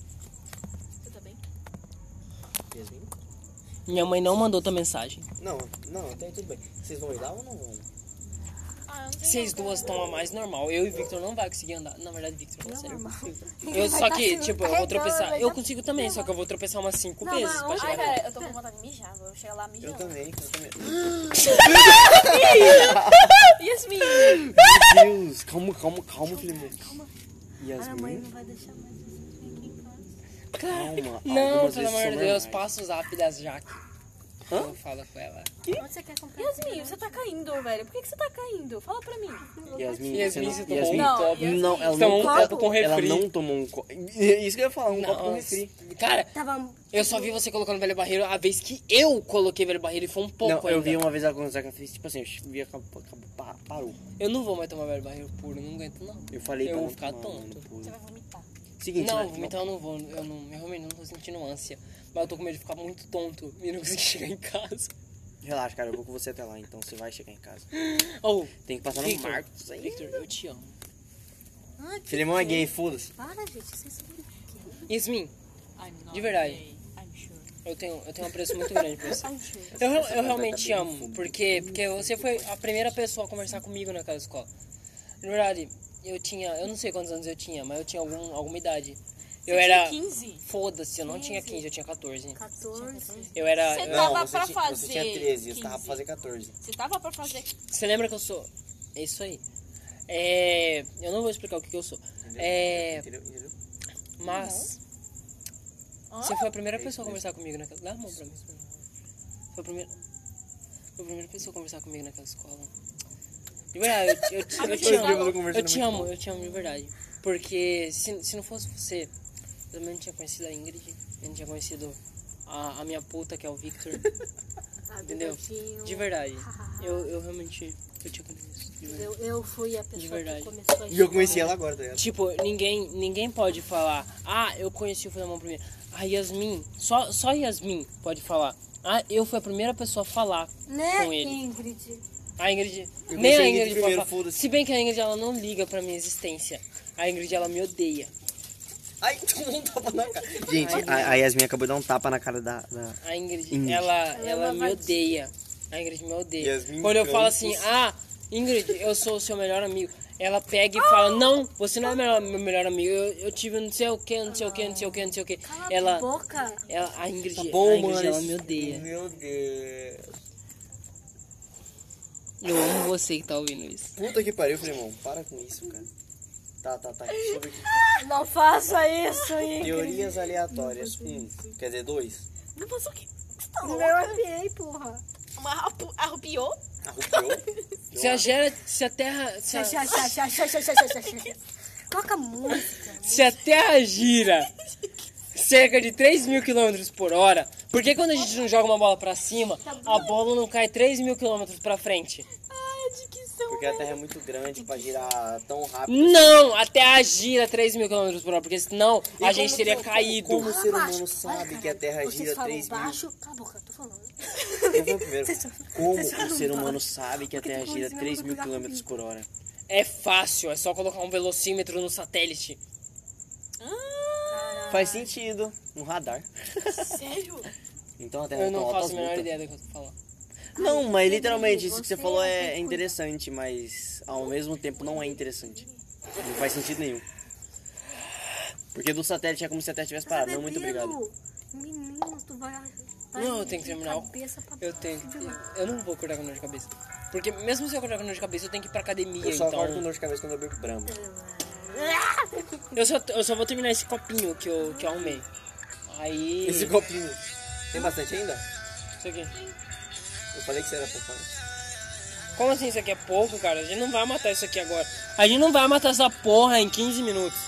Minha mãe não mandou tua mensagem. Não, não, até tudo bem. Vocês vão ir lá ou não vão? Ah, eu não Vocês duas estão a mais normal. Eu e Victor não vai conseguir andar. Na verdade, Victor não consegue. Normal. Eu, só que, Tá tipo, eu vou tropeçar. Eu já- consigo também, só que eu vou tropeçar umas cinco Não, vezes mas pra chegar Ai, cara, eu tô com vontade de mijar. Vou chegar lá Eu mijando. também, eu também. Yasmin! Meu Deus, calma, calma, calma, Filimão. A minha mãe Yasmin, não vai deixar mais vocês aqui em casa. Calma. Não, pelo amor de Deus, passa o zap das Jaque. Hã? Eu falo com ela. Onde você quer comprar? Yasmin, você tá caindo, velho. Por que, que você tá caindo? Fala pra mim. Yasmin, Yasmin, você tomou Yasmin, um Não, copo. Não, ela tomou não, um ela, copo com ela refri. não tomou um copo. Isso que eu ia falar, um copo com refri. Cara, Tava... eu só vi você colocando velho barreiro a vez que eu coloquei velho barreiro e foi um pouco Não, eu ainda. vi uma vez ela com a Feliz, tipo assim, eu vi, acabou, acabou, pa- parou. Eu não vou mais tomar velho barreiro puro, não aguento não. Eu falei Eu pra vou não ficar tomar, tonto. Você vai vomitar. Seguinte, não, né? vomitar eu não vou. Eu não, eu realmente não tô sentindo ânsia. Mas eu tô com medo de ficar muito tonto e não conseguir chegar em casa. Relaxa, cara, eu vou com você até lá, então você vai chegar em casa. Oh, Tem que passar no Victor, Marcos aí. Victor, eu te amo. Filimão é gay, foda-se. Para, gente. Vocês são Yasmin, de verdade. Eu tenho, eu tenho um apreço muito grande por você. Eu, eu realmente te amo, porque, porque você foi a primeira pessoa a conversar comigo naquela escola. Na verdade, eu tinha, eu não sei quantos anos eu tinha, mas eu tinha algum, alguma idade. Eu Você era. tinha 15? Foda-se, eu não tinha 15, eu tinha 14. 14. Eu era. Você eu- tava Não, você pra tinha, fazer você tinha 13, eu 15. tava pra fazer 14. Você tava pra fazer. Você lembra que eu sou. É isso aí. É. Eu não vou explicar o que, que eu sou. É. Entendeu? Entendeu? Mas. Hã? Você foi a primeira pessoa a conversar comigo naquela. Dá a mão pra mim. Foi a primeira. Foi a primeira pessoa a conversar comigo naquela escola. De verdade, eu, eu, te- eu te amo. Eu te amo, eu te amo de verdade. Porque se, se não fosse você, eu também não tinha conhecido a Ingrid. Eu não tinha conhecido a, a minha puta, que é o Victor. Ah, Entendeu? De verdade. Eu, eu realmente. Eu. De verdade. Eu, eu fui a pessoa verdade. que começou a E eu conheci ela agora, tá ligado? Tipo, ninguém, ninguém pode falar, ah, eu conheci o Filemão primeiro. A Yasmin, só, só Yasmin pode falar. Ah, eu fui a primeira pessoa a falar Né, com ele. Ingrid? A Ingrid. Eu Nem a Ingrid pode primeiro. Se bem que a Ingrid ela não liga pra minha existência. A Ingrid ela me odeia. Ai, tomou um tapa na cara. Gente, a, a Yasmin acabou de dar um tapa na cara da. da... A Ingrid, Ingrid. ela, é ela uma me odeia. A Ingrid me odeia. Yasmin Quando eu falo assim, Campos. ah, Ingrid, eu sou o seu melhor amigo. Ela pega e fala, não, você não é meu, meu melhor amigo. Eu, eu tive não sei o que, não sei o que, não sei o que, não sei o que. Ela, a boca. ela, a Ingrid, Tá bom, a Ingrid mano. ela me odeia. Meu Deus. Eu amo você que tá ouvindo isso. Puta que pariu, Fremon. Para com isso, cara. Tá, tá, tá. Deixa eu ver aqui. Não faça isso, aí. Teorias aleatórias. Um. Quer dizer, dois. Não passou o quê? Você tá louca? Eu arrepiei, porra. Uma arrupiou? Arrupiou? Se a gera. Se a terra. Se a... Coloca música. Se a terra gira cerca de 3 mil quilômetros por hora, por que quando a gente não joga uma bola pra cima, a bola não cai 3 mil quilômetros pra frente? Porque a Terra é muito grande pra girar tão rápido. Não, a Terra gira 3 mil quilômetros por hora, porque senão E a gente teria que- caído. Como o ser humano baixo. sabe Olha, que a Terra gira falam 3 mil? baixo. Cala a boca, tô falando. Foi o primeiro? Como o ser humano sabe que a Terra gira 3 mil km por hora? É fácil, é só colocar um velocímetro no satélite. Faz sentido. Um radar. Sério? Então a Terra Eu não faço a menor ideia do que eu tô falando. Não, mas literalmente isso que você falou é, é interessante, mas ao mesmo tempo não é interessante. Não faz sentido nenhum. Porque do satélite é como se a Terra tivesse parado. Não, muito obrigado. Menino, tu vai. vai Não, eu tenho que terminar o- cabeça pra Eu tenho que. Eu não vou acordar com dor de cabeça. Porque mesmo se eu acordar com dor de cabeça, eu tenho que ir pra academia, Eu só então. acordo com dor de cabeça quando eu bebo brama. Eu só, eu só vou terminar esse copinho que eu, que eu arrumei. Aí. Esse copinho. Tem bastante ainda? Isso aqui. Eu falei que você era fofão. Como assim isso aqui é pouco, cara? A gente não vai matar isso aqui agora. A gente não vai matar essa porra em 15 minutos.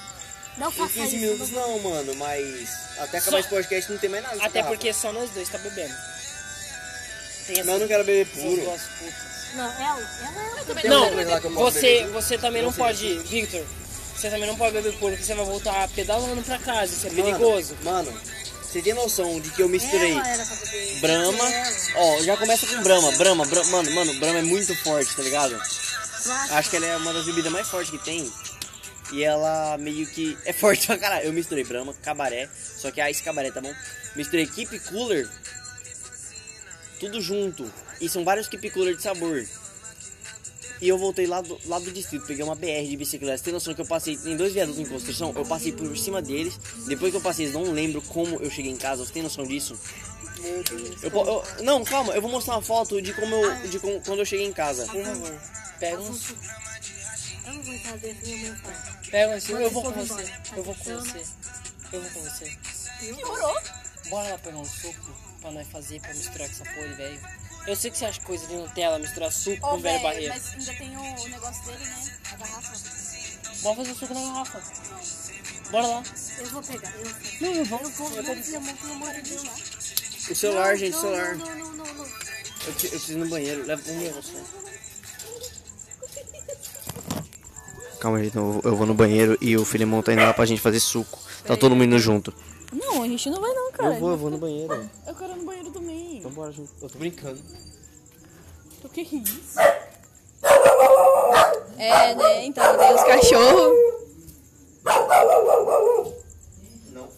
Não Em faça 15 isso. minutos não, mano, mas até acabar Só- esse podcast não tem mais nada. Até garrafa. porque só nós dois tá bebendo. Tem Mas eu não quero beber puro. duas putas. Não, ela, ela Tem Não, posso você, você também não sei. pode, Victor. Você também não pode beber puro, porque você vai voltar pedalando pra casa. Isso é Mano, perigoso. Mano, você tem noção de que eu misturei. Brahma. Ó, já começa com Brahma. Brahma, Bra- mano, mano, Brahma é muito forte, tá ligado? Acho que ela é uma das bebidas mais fortes que tem. E ela meio que é forte pra caralho. Eu misturei Brahma, cabaré. Só que ah, esse cabaré, tá bom? Misturei Keep Cooler. Tudo junto. E são vários Keep Cooler de sabor. E eu voltei lá do, lá do distrito, peguei uma BR de bicicleta. Você tem noção que eu passei em dois viadutos em construção? Eu passei por cima deles. Depois que eu passei, eles não lembro como eu cheguei em casa. Você tem noção disso? Eu, eu- não, calma, eu vou mostrar uma foto de como eu. de como- quando eu cheguei em casa. Por favor, pega um. Eu não vou entrar dentro, minha mãe fala. Pega um. Eu vou com você. Eu vou com você. Eu vou com você. Demorou. Bora lá pegar um suco pra nós fazer, pra misturar com essa porra, velho. Eu sei que você acha coisa de Nutella, misturar suco Ô, com velho velho, barreiro. mas ainda tem o, negócio dele, né? A garrafa. Bora fazer o suco na garrafa. Bora lá. Eu vou pegar. Eu vou. Não, eu vou. Eu vou, minha mão, pelo amor de Deus. O celular, Não, gente, não, celular. Não, não, não, não. Eu, pre- eu preciso ir no banheiro. Leva um pra você. Calma, gente, eu, eu vou no banheiro e o Filemon tá indo lá pra gente fazer suco. Tá todo mundo indo junto. Não, a gente não vai não, cara. Eu vou, eu vou no banheiro. Eu quero ir no banheiro também. Então bora junto. Eu tô brincando. O que é isso? É, né? Então, tem os cachorros. Não.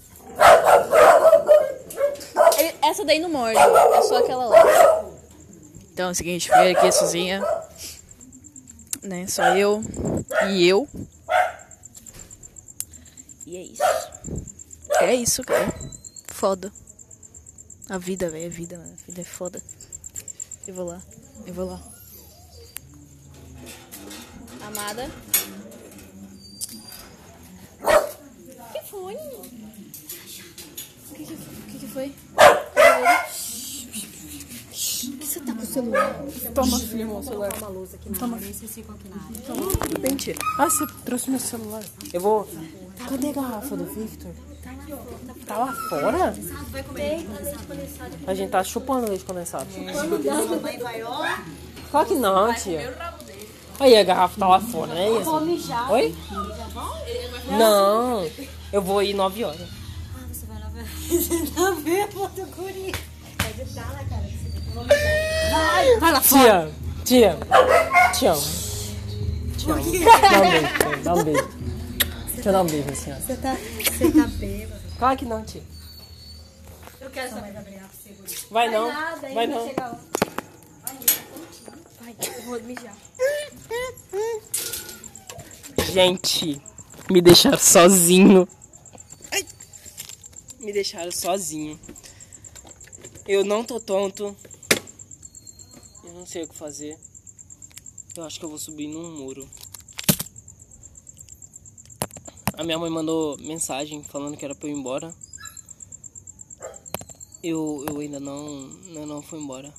Ele- Essa daí não morde, é só aquela lá. Então é o seguinte, fiquei aqui sozinha. Né? Só eu e eu. E é isso. É isso, cara. Foda. A vida, velho, a vida, mano. A vida é foda. Eu vou lá. Eu vou lá. Amada. O que foi? O que, que, o que, que foi? Por que você tá com o celular? Toma, filho, o celular. Toma. Tudo bem, tia. Ah, você trouxe meu celular. Eu vou. Cadê a garrafa do Victor? Tá lá fora? A gente tá chupando leite condensado. Claro que não, tia. Aí a garrafa tá lá fora, né? Oi? Não, eu vou ir 9 horas. Vai lá Tia, tia, te amo. Te amo. Dá um beijo, dá um beijo. Deixa eu dar um beijo na senhora. Você tá, você tá bêbado. Claro que não, tia. Eu quero Só saber. vai abrir a segura. Vai não, Nada, vai vai não. chegar o- Vai, eu vou mijar. Gente, me deixaram sozinho. Ai. Me deixaram sozinho. Eu não tô tonto. Eu não sei o que fazer. Eu acho que eu vou subir num muro. A minha mãe mandou mensagem falando que era pra eu ir embora. Eu, eu ainda não, eu não fui embora.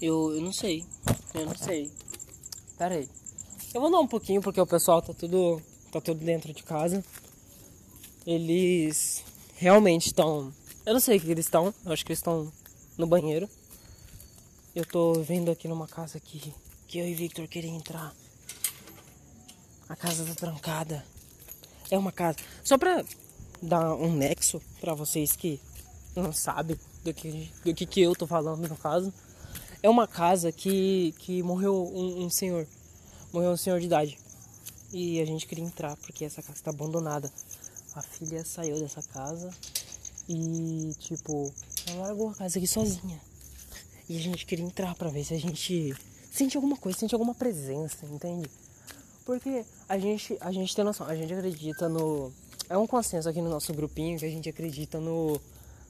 Eu, eu não sei. Eu não sei. Pera aí. Eu vou andar um pouquinho porque o pessoal tá tudo tá tudo dentro de casa. Eles realmente estão, eu não sei o que eles estão, eu acho que eles estão no banheiro. Eu tô vendo aqui numa casa que que eu e Victor queria entrar. A casa tá trancada. É uma casa. Só pra dar um nexo pra vocês que não sabem, do que, do que, que eu tô falando no caso. É uma casa que, que morreu um, um senhor. Morreu um senhor de idade. E a gente queria entrar porque essa casa tá abandonada. A filha saiu dessa casa e, tipo, ela largou a casa aqui sozinha. E a gente queria entrar pra ver se a gente sente alguma coisa, sente alguma presença, entende? Porque a gente, a gente tem noção, a gente acredita no. É um consenso aqui no nosso grupinho que a gente acredita no,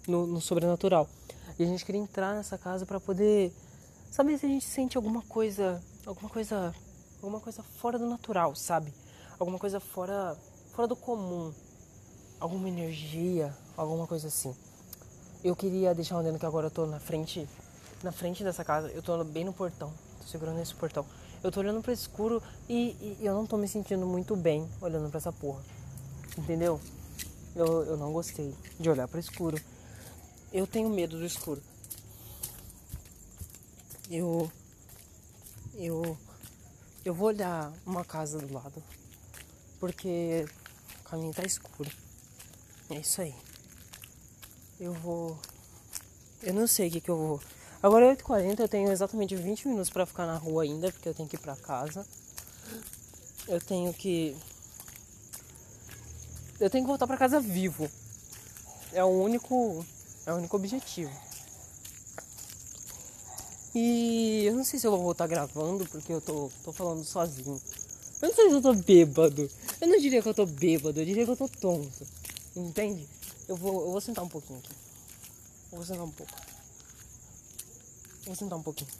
no, no sobrenatural. E a gente queria entrar nessa casa pra poder saber se a gente sente alguma coisa. Alguma coisa. Alguma coisa fora do natural, sabe? Alguma coisa fora. fora do comum. Alguma energia, alguma coisa assim. Eu queria deixar um adendo que agora eu tô na frente. Na frente dessa casa, eu tô bem no portão. Tô segurando esse portão. Eu tô olhando pro escuro e, e eu não tô me sentindo muito bem olhando pra essa porra. Entendeu? Eu, eu não gostei de olhar pro escuro. Eu tenho medo do escuro. Eu. Eu. Eu vou olhar uma casa do lado. Porque o caminho tá escuro. É isso aí. Eu vou. Eu não sei o que, que eu vou. Agora é 8h40, eu tenho exatamente 20 minutos pra ficar na rua ainda, porque eu tenho que ir pra casa. Eu tenho que. Eu tenho que voltar pra casa vivo. É o único. É o único objetivo. E eu não sei se eu vou voltar gravando, porque eu tô, tô falando sozinho. Eu não sei se eu tô bêbado. Eu não diria que eu tô bêbado, eu diria que eu tô tonto. Entende? Eu vou, eu vou sentar um pouquinho aqui. Eu vou sentar um pouco. Vou sentar um pouquinho.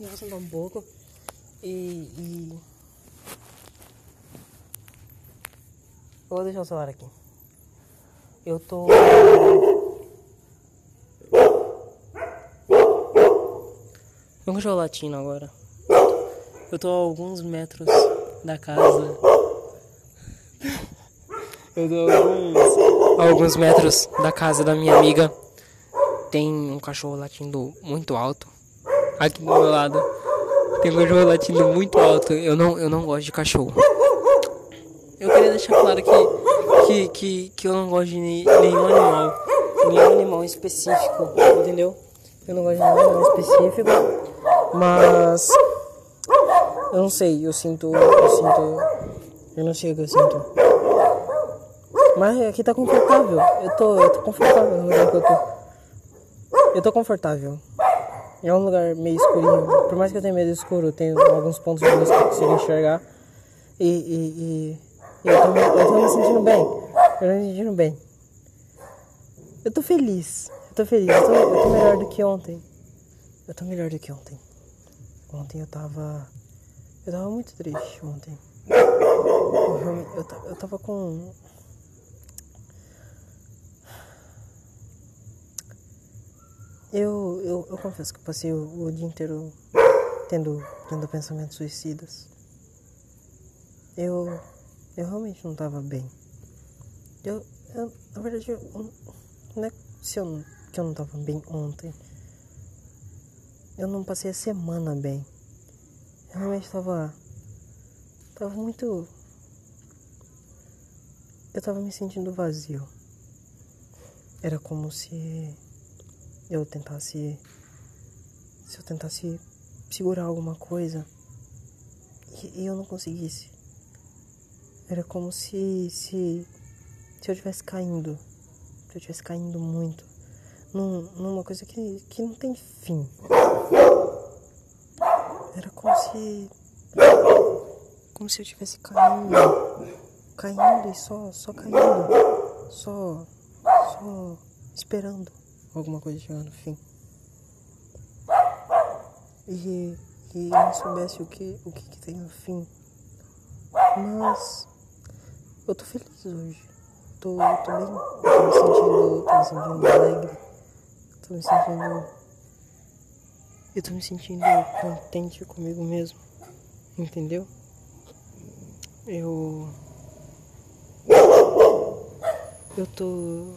Eu vou sentar um pouco. E. e... Vou deixar o celular aqui. Eu tô. Meu cachorro latindo agora. Eu tô a alguns metros da casa. Eu tô a alguns, a alguns metros da casa da minha amiga. Tem um cachorro latindo muito alto. Aqui do meu lado. Tem um cachorro latindo muito alto. Eu não, eu não gosto de cachorro. Eu queria deixar claro que, que, que, que eu não gosto de nenhum animal. Nenhum animal específico, entendeu? Eu não gosto de nenhum animal específico. Mas. Eu não sei, eu sinto. Eu sinto. Eu não sei o que eu sinto. Mas aqui tá confortável. Eu tô, eu tô confortável no lugar que eu tô. Eu tô confortável. É um lugar meio escurinho. Por mais que eu tenha medo do escuro, tem alguns pontos de luz que eu consigo enxergar. E, e, e, e eu, tô, eu tô me sentindo bem. Eu tô me sentindo bem. Eu tô feliz. Eu tô feliz. Eu tô, eu tô melhor do que ontem. Eu tô melhor do que ontem. Ontem eu tava. Eu tava muito triste ontem. Eu, eu, eu tava com. Eu, eu, eu confesso que passei o, o dia inteiro tendo, tendo pensamentos suicidas. Eu, eu realmente não tava bem. Eu, eu na verdade, eu, não é se eu, que eu não tava bem ontem. Eu não passei a semana bem. Eu realmente tava. Tava muito. Eu tava me sentindo vazio. Era como se eu tentasse. Se eu tentasse segurar alguma coisa e, eu não conseguisse. Era como se. se. se eu estivesse caindo. Se eu estivesse caindo muito. Num, numa coisa que, que não tem fim. Era como se. Como se eu estivesse caindo. Caindo e só, só caindo. Só. Só esperando alguma coisa chegar no fim. E, e eu não soubesse o que, o que, que tem no fim. Mas eu tô feliz hoje. Tô, tô bem. Tô me sentindo. Tô me sentindo alegre. Tô me sentindo. Eu tô me sentindo contente comigo mesmo. Entendeu? Eu. Eu tô.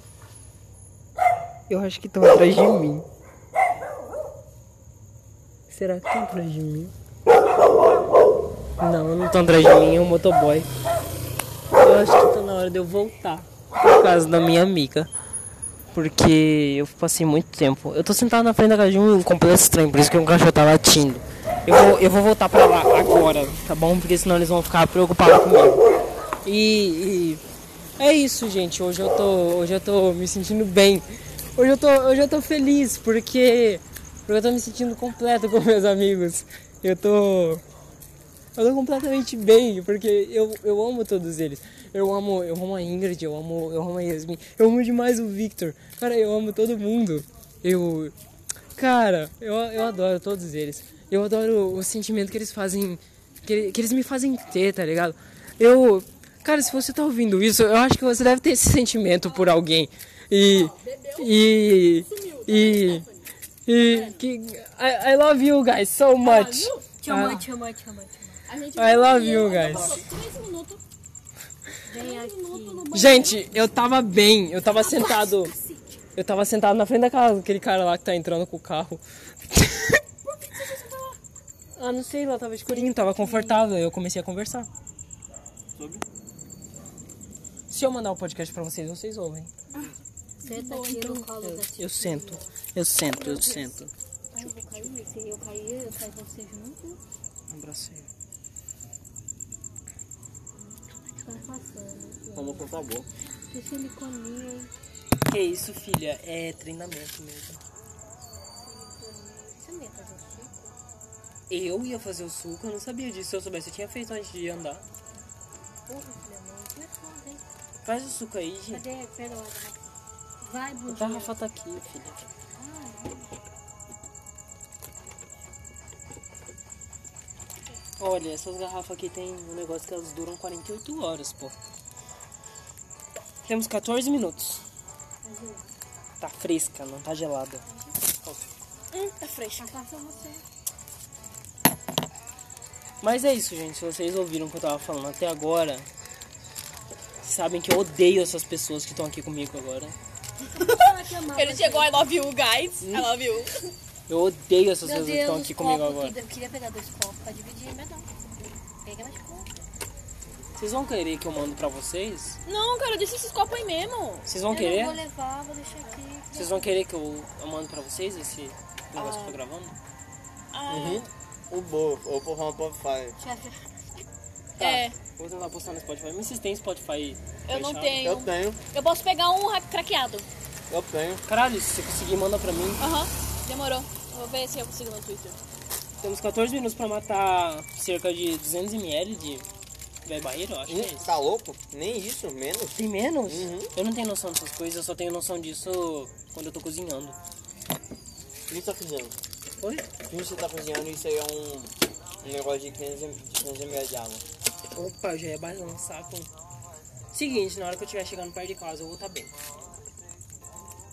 Eu acho que estão atrás de mim. Será que estão atrás de mim? Não, não estão atrás de mim, é um motoboy. Eu acho que tá na hora de eu voltar. Por causa da minha amiga. porque eu passei muito tempo. Eu tô sentado na frente da casa de um completo estranho, por isso que um cachorro tá latindo. Eu vou, eu vou voltar pra lá agora, tá bom? Porque senão eles vão ficar preocupados comigo. E, e é isso, gente. Hoje eu tô, hoje eu tô me sentindo bem. Hoje eu tô, hoje eu tô feliz porque, porque eu tô me sentindo completo com meus amigos. Eu tô eu tô completamente bem, porque eu, eu amo todos eles. Eu amo, eu amo a Ingrid, eu amo, eu amo a Yasmin, eu amo demais o Victor. Cara, eu amo todo mundo. Eu. Cara, eu, eu adoro todos eles. Eu adoro o sentimento que eles fazem. Que, que eles me fazem ter, tá ligado? Eu. Cara, se você tá ouvindo isso, eu acho que você deve ter esse sentimento por alguém. E. E. E. E. Que, I, I love you guys so much. Amo. I love you guys. Gente, eu tava bem, eu tava sentado. Eu tava sentado na frente da casa daquele cara lá que tá entrando com o carro. ah, não sei, lá tava escurinho, tava confortável, eu comecei a conversar. Se eu mandar o podcast pra vocês, vocês ouvem. Senta aqui no colo da Eu sento, eu sento, eu sento. Eu vou cair. Se eu cair, eu caio você junto. Abracei. Tá passando. Como por favor. Que siliconinha, hein? Que isso, filha? É treinamento mesmo. Você não ia fazer suco? Eu ia fazer o suco, eu não sabia disso. Se eu soubesse, eu tinha feito antes de andar. Porra, filha, mãe. É foda, hein? Faz o suco aí, gente. Cadê? Pera lá. Vai, A garrafa tá aqui, filha. Olha, essas garrafas aqui tem um negócio que elas duram 48 horas, pô. Temos 14 minutos. Tá fresca, não tá gelada. Tá fresca. Você. Mas é isso, gente. Se vocês ouviram o que eu tava falando até agora, sabem que eu odeio essas pessoas que estão aqui comigo agora. Ele chegou, I love you, guys. I love you. Eu odeio essas pessoas que estão aqui comigo agora. que eu queria pegar dois copos pra dividir, mas não. Pega mais copo. Vocês vão querer que eu mando pra vocês? Não, cara, deixa esses copos aí mesmo. Vocês vão eu querer? não vou levar, vou deixar aqui. Vocês vão querer que eu, eu mando pra vocês esse negócio que eu tô gravando? Ah, O Bo, ou por favor, pode fazer. Chefe, Tá. É, Vou tentar postar no Spotify. Mas vocês têm Spotify eu não fechado? tenho. Eu tenho, Eu posso pegar um craqueado. eu tenho. Caralho, se você conseguir, manda pra mim. Aham, demorou. Vou ver se eu consigo no Twitter. Temos 14 minutos pra matar cerca de 200ml de velho barreiro, eu acho que é isso. Tá louco? Nem isso, menos. Tem menos? Uhum. Eu não tenho noção dessas coisas, eu só tenho noção disso quando eu tô cozinhando. O que você tá cozinhando? Oi? O que você tá cozinhando? Isso aí é um, um negócio de 500, m- de 500 ml de água. Opa, eu já ia balançar com. Seguinte, na hora que eu estiver chegando perto de casa, eu vou estar bem.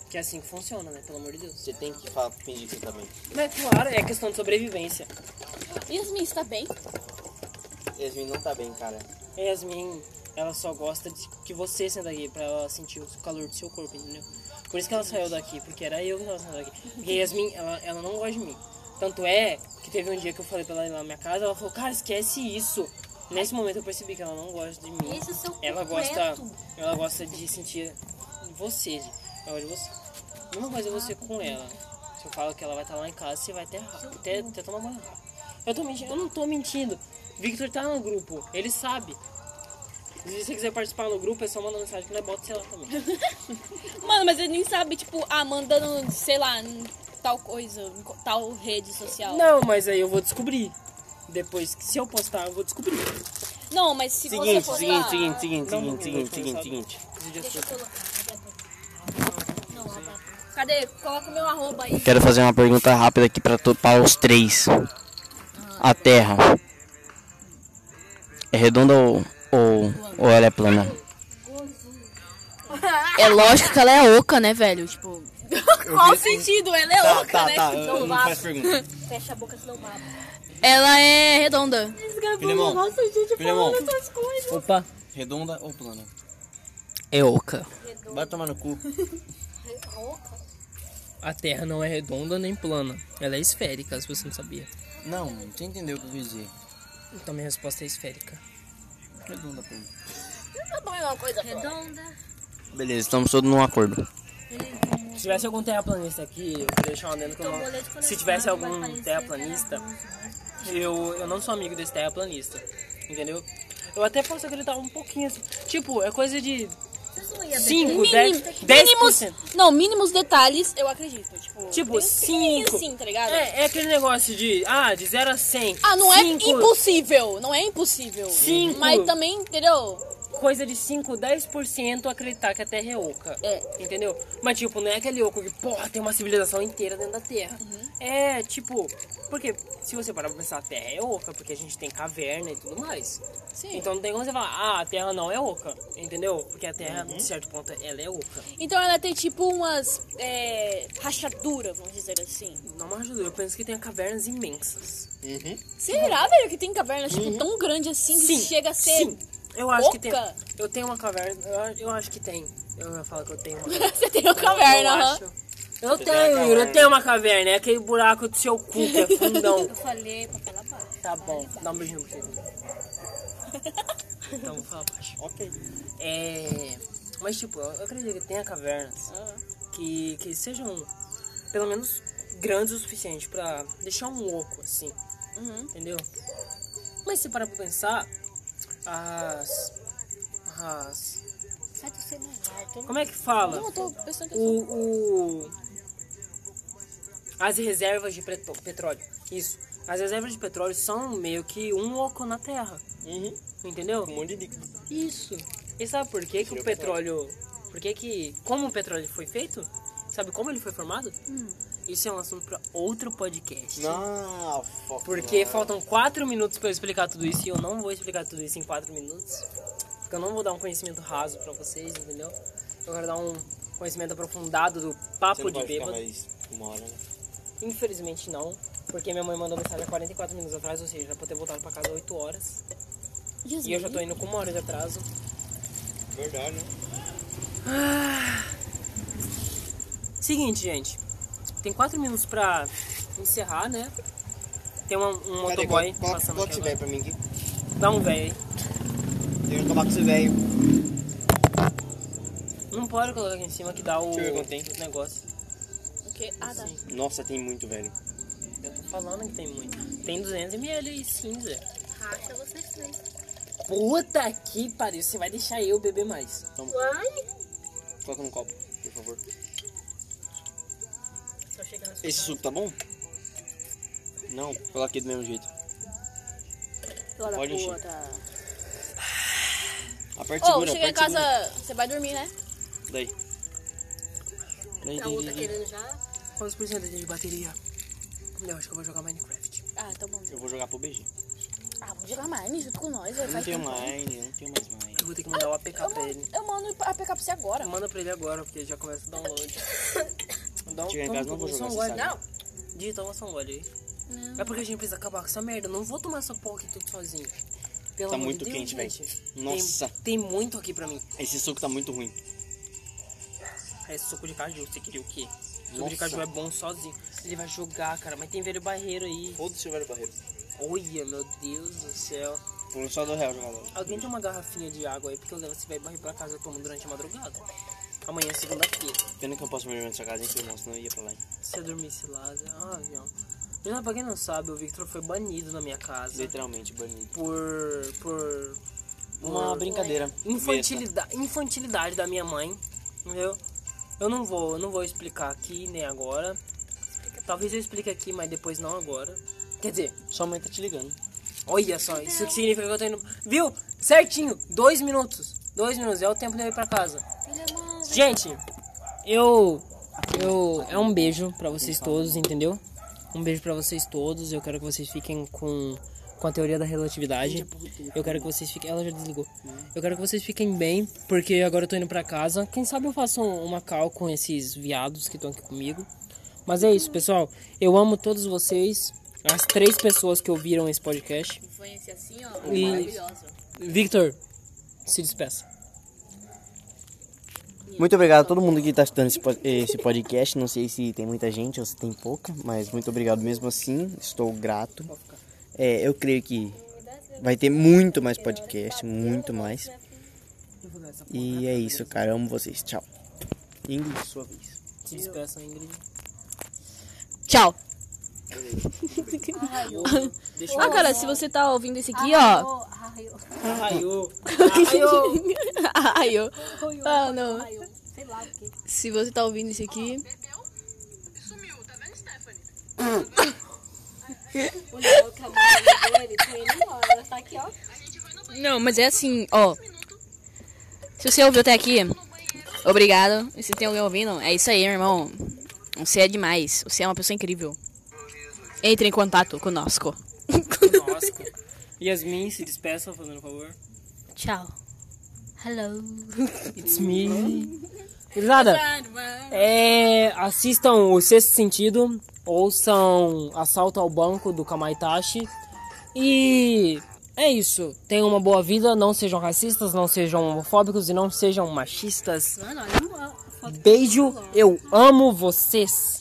Que é assim que funciona, né? Pelo amor de Deus. Você tem que falar, fingir que você tá bem. Mas claro, é questão de sobrevivência. Yasmin, você tá bem? Yasmin não tá bem, cara. A Yasmin, ela só gosta de que você senta aqui pra ela sentir o calor do seu corpo, entendeu? Por isso que ela saiu daqui, porque era eu que tava saindo daqui. Porque a Yasmin, ela, ela não gosta de mim. Tanto é que teve um dia que eu falei pra ela ir lá na minha casa, ela falou, cara, esquece isso. Nesse momento eu percebi que ela não gosta de mim. Esse é o seu Ela gosta, ela gosta de sentir você, ela gosta de você. Mesma coisa é você com ela. Se eu falo que ela vai estar lá em casa, você vai até, até, até tomar banho rápido. Eu, tô mentindo, eu não tô mentindo. Victor tá no grupo, ele sabe. Se você quiser participar no grupo, é só mandar mensagem que nós bota sei lá também. Mano, mas ele nem sabe, tipo, ah, mandando, sei lá, tal coisa, tal rede social. Não, mas aí eu vou descobrir. Depois, que se eu postar, eu vou descobrir. Não, mas se você Seguinte, postar... seguinte, seguinte, seguinte, Não, seguinte, não, seguinte, não, seguinte, não, seguinte. Deixa eu colocar. Não, tá. Cadê? Coloca o meu arroba aí. Quero fazer uma pergunta rápida aqui para, to- para os três. A Terra é redonda ou, ou, ou ela é plana? É lógico que ela é oca, né, velho? Tipo... Qual o sentido? Ela é Tá, oca, tá, né? tá. eu- eu Não faz pergunta. Fecha a boca, senão mata. Ela é redonda. Filemon, Filemon, Opa, redonda ou plana? É oca. Vai tomar no cu. a Terra não é redonda nem plana. Ela é esférica, se você não sabia. Não, você entendeu o que eu quis dizer. Então minha resposta é esférica. Redonda, plana. Tá bom, é uma coisa Redonda. Beleza, estamos todos num acordo. Se tivesse algum terraplanista aqui, eu queria deixar um adendo que eu não... Se tivesse algum terraplanista, eu, eu não sou amigo desse terraplanista, entendeu? Eu até posso acreditar um pouquinho assim. Tipo, é coisa de 5, 10, 10%. Mínimos, não, mínimos detalhes, eu acredito. Tipo, Tipo, tem uns pequenininhos 5. assim, tá ligado? É, é aquele negócio de, ah, de 0 a 100. Ah, não Cinco- é impossível, não é impossível. Cinco. Mas também, entendeu? coisa de 5, 10% acreditar que a Terra é oca. É. Entendeu? Mas, tipo, não é aquele oco que, porra, tem uma civilização inteira dentro da Terra. Uhum. É, tipo, porque se você parar pra pensar, a Terra é oca, porque a gente tem caverna e tudo mais. Sim. Então não tem como você falar, ah, a Terra não é oca. Entendeu? Porque a Terra, Uhum. de certo ponto, ela é oca. Então ela tem tipo umas é, rachaduras, vamos dizer assim. Não me ajuda, eu penso que tem cavernas imensas. Será, velho, que tem cavernas tipo, tão grande assim que Sim, chega a ser. Sim, eu acho que tem. oca? Eu tenho uma caverna, eu, eu acho que tem. Eu ia falar que eu tenho uma caverna. Você tem uma caverna, eu, aham. acho. Eu tenho, Yuri, eu tenho uma caverna. É aquele buraco do seu cu que é fundão. Eu falei pra falar baixo. Tá bom, dá um beijinho no querido. Então, vou falar baixo. Ok. É. Mas, tipo, eu acredito que tenha cavernas que, que sejam, pelo menos, grandes o suficiente pra deixar um oco, assim. Uhum. Entendeu? Mas se parar pra pensar, as. As. Tô- Como é que fala? Não, eu tô atenção. o, o- as reservas de petróleo. Isso. As reservas de petróleo são meio que um oco na Terra. Uhum. Entendeu? Um monte de dica. Isso. E sabe por que, que o petróleo. Por que que. Como o petróleo foi feito? Sabe como ele foi formado? Isso é um assunto pra outro podcast. Não. Porque faltam 4 minutos pra eu explicar tudo isso e eu não vou explicar tudo isso em 4 minutos. Porque eu não vou dar um conhecimento raso pra vocês, entendeu? Eu quero dar um conhecimento aprofundado do Você papo não de vai ficar bêbado. mais uma hora, né? Infelizmente não, porque minha mãe mandou mensagem há 44 minutos atrás, ou seja, já pra ter voltado pra casa 8 horas. Jesus. E eu já tô indo com uma hora de atraso. Verdade, né? Seguinte, gente. Tem 4 minutos pra encerrar, né? Tem uma- um Cadê? motoboy Coloca- passando Coloca aqui esse velho agora. pra mim aqui. Dá um velho aí. Tem que acabar com esse velho. Não pode colocar aqui em cima que dá o, eu o negócio. Ah, tá. Nossa, tem muito, velho. Eu tô falando que tem muito. Tem 200ml aí sim, Zé. Racha vocês três. Puta que pariu, você vai deixar eu beber mais. Uai. Coloca no copo, por favor. Tô chegando Esse suco tá bom? Não, coloquei do mesmo jeito. Filha da Pode encher. puta. Aperte Ô, segura, cheguei em casa. Você vai dormir, né? Daí. Daí, A daí, outra daí, daí. querendo já. Quantos por cento de bateria? Eu acho que eu vou jogar Minecraft. Ah, tá bom. Eu vou jogar pro BG. Ah, vamos jogar Mine junto com nós. Eu não tenho mine, eu não tenho mais mine. Eu vou ter que mandar o APK Eu pra ele. eu mando a PK pra você agora. Manda pra ele agora, porque já começa o download. Dá um, Chegar em toma- casa, não vou toma jogar, um sabe. Não. Digita uma só um gole aí. É porque a gente precisa acabar com essa merda. Eu não vou tomar essa porra aqui tudo sozinho. Pelo Tá amor muito de Deus, quente, velho. gente. Nossa. Tem, tem muito aqui pra mim. Esse suco tá muito ruim. É suco de caju, você queria o quê? Nossa. de caju é bom sozinho. Ele vai jogar, cara, mas tem velho barreiro aí. Foda-se o velho barreiro. Olha, meu Deus do céu. Por só do real jogador. Alguém tem uma garrafinha de água aí, porque eu levo esse velho barril pra casa eu tomo durante a madrugada. Amanhã é segunda-feira. Pena que eu posso me dormir na sua casa, hein, irmão, senão eu ia pra lá. hein. Se eu dormisse lá, ah, não. Já, pra quem não sabe, o Victor foi banido na minha casa Literalmente banido. por. por. Uma por brincadeira. infantilidade, infantilidade da minha mãe, entendeu? Eu não vou, eu não vou explicar aqui nem agora. Talvez eu explique aqui, mas depois não agora. Quer dizer, Sua mãe tá te ligando. olha só, isso que significa que eu tô indo. Viu? Certinho, dois minutos. Dois minutos, é o tempo de eu ir pra casa. Gente, eu. Eu. É um beijo pra vocês todos, entendeu? Um beijo pra vocês todos. Eu quero que vocês fiquem com, com a teoria da relatividade. Eu quero que vocês fiquem. Ela já desligou. Eu quero que vocês fiquem bem, porque agora eu tô indo pra casa. Quem sabe eu faço um- uma cal com esses viados que estão aqui comigo. Mas é isso, pessoal. Eu amo todos vocês. As três pessoas que ouviram esse podcast. Influência assim, ó. E- Maravilhosa. Victor, se despeça. Muito obrigado a todo mundo que tá estudando esse, pod- esse podcast. Não sei se tem muita gente ou se tem pouca, mas muito obrigado mesmo assim. Estou grato. É, eu creio que vai ter muito mais podcast, muito mais. E é isso, cara. Amo vocês. Tchau. Ingrid, sua vez. Se despeça, Ingrid. Tchau. Ah, cara, se você tá ouvindo esse aqui, ó. Arraiou. Ai, eu. Ah, não. Se você tá ouvindo isso aqui. O Léo, que é a mãe dele, foi ele embora. Ela tá aqui, ó. Não, mas é assim, ó. Se você ouviu até aqui, obrigado. E se tem alguém ouvindo, é isso aí, meu irmão. Você é demais. Você é uma pessoa incrível. Entre em contato conosco. Nossa. Yasmin, se despeça, fazendo um favor. Tchau. Hello. It's me. Gurizada, é, assistam o Sexto Sentido, ouçam Assalto ao Banco do Kamaitachi e é isso. Tenham uma boa vida, não sejam racistas, não sejam homofóbicos e não sejam machistas. Beijo, eu amo vocês.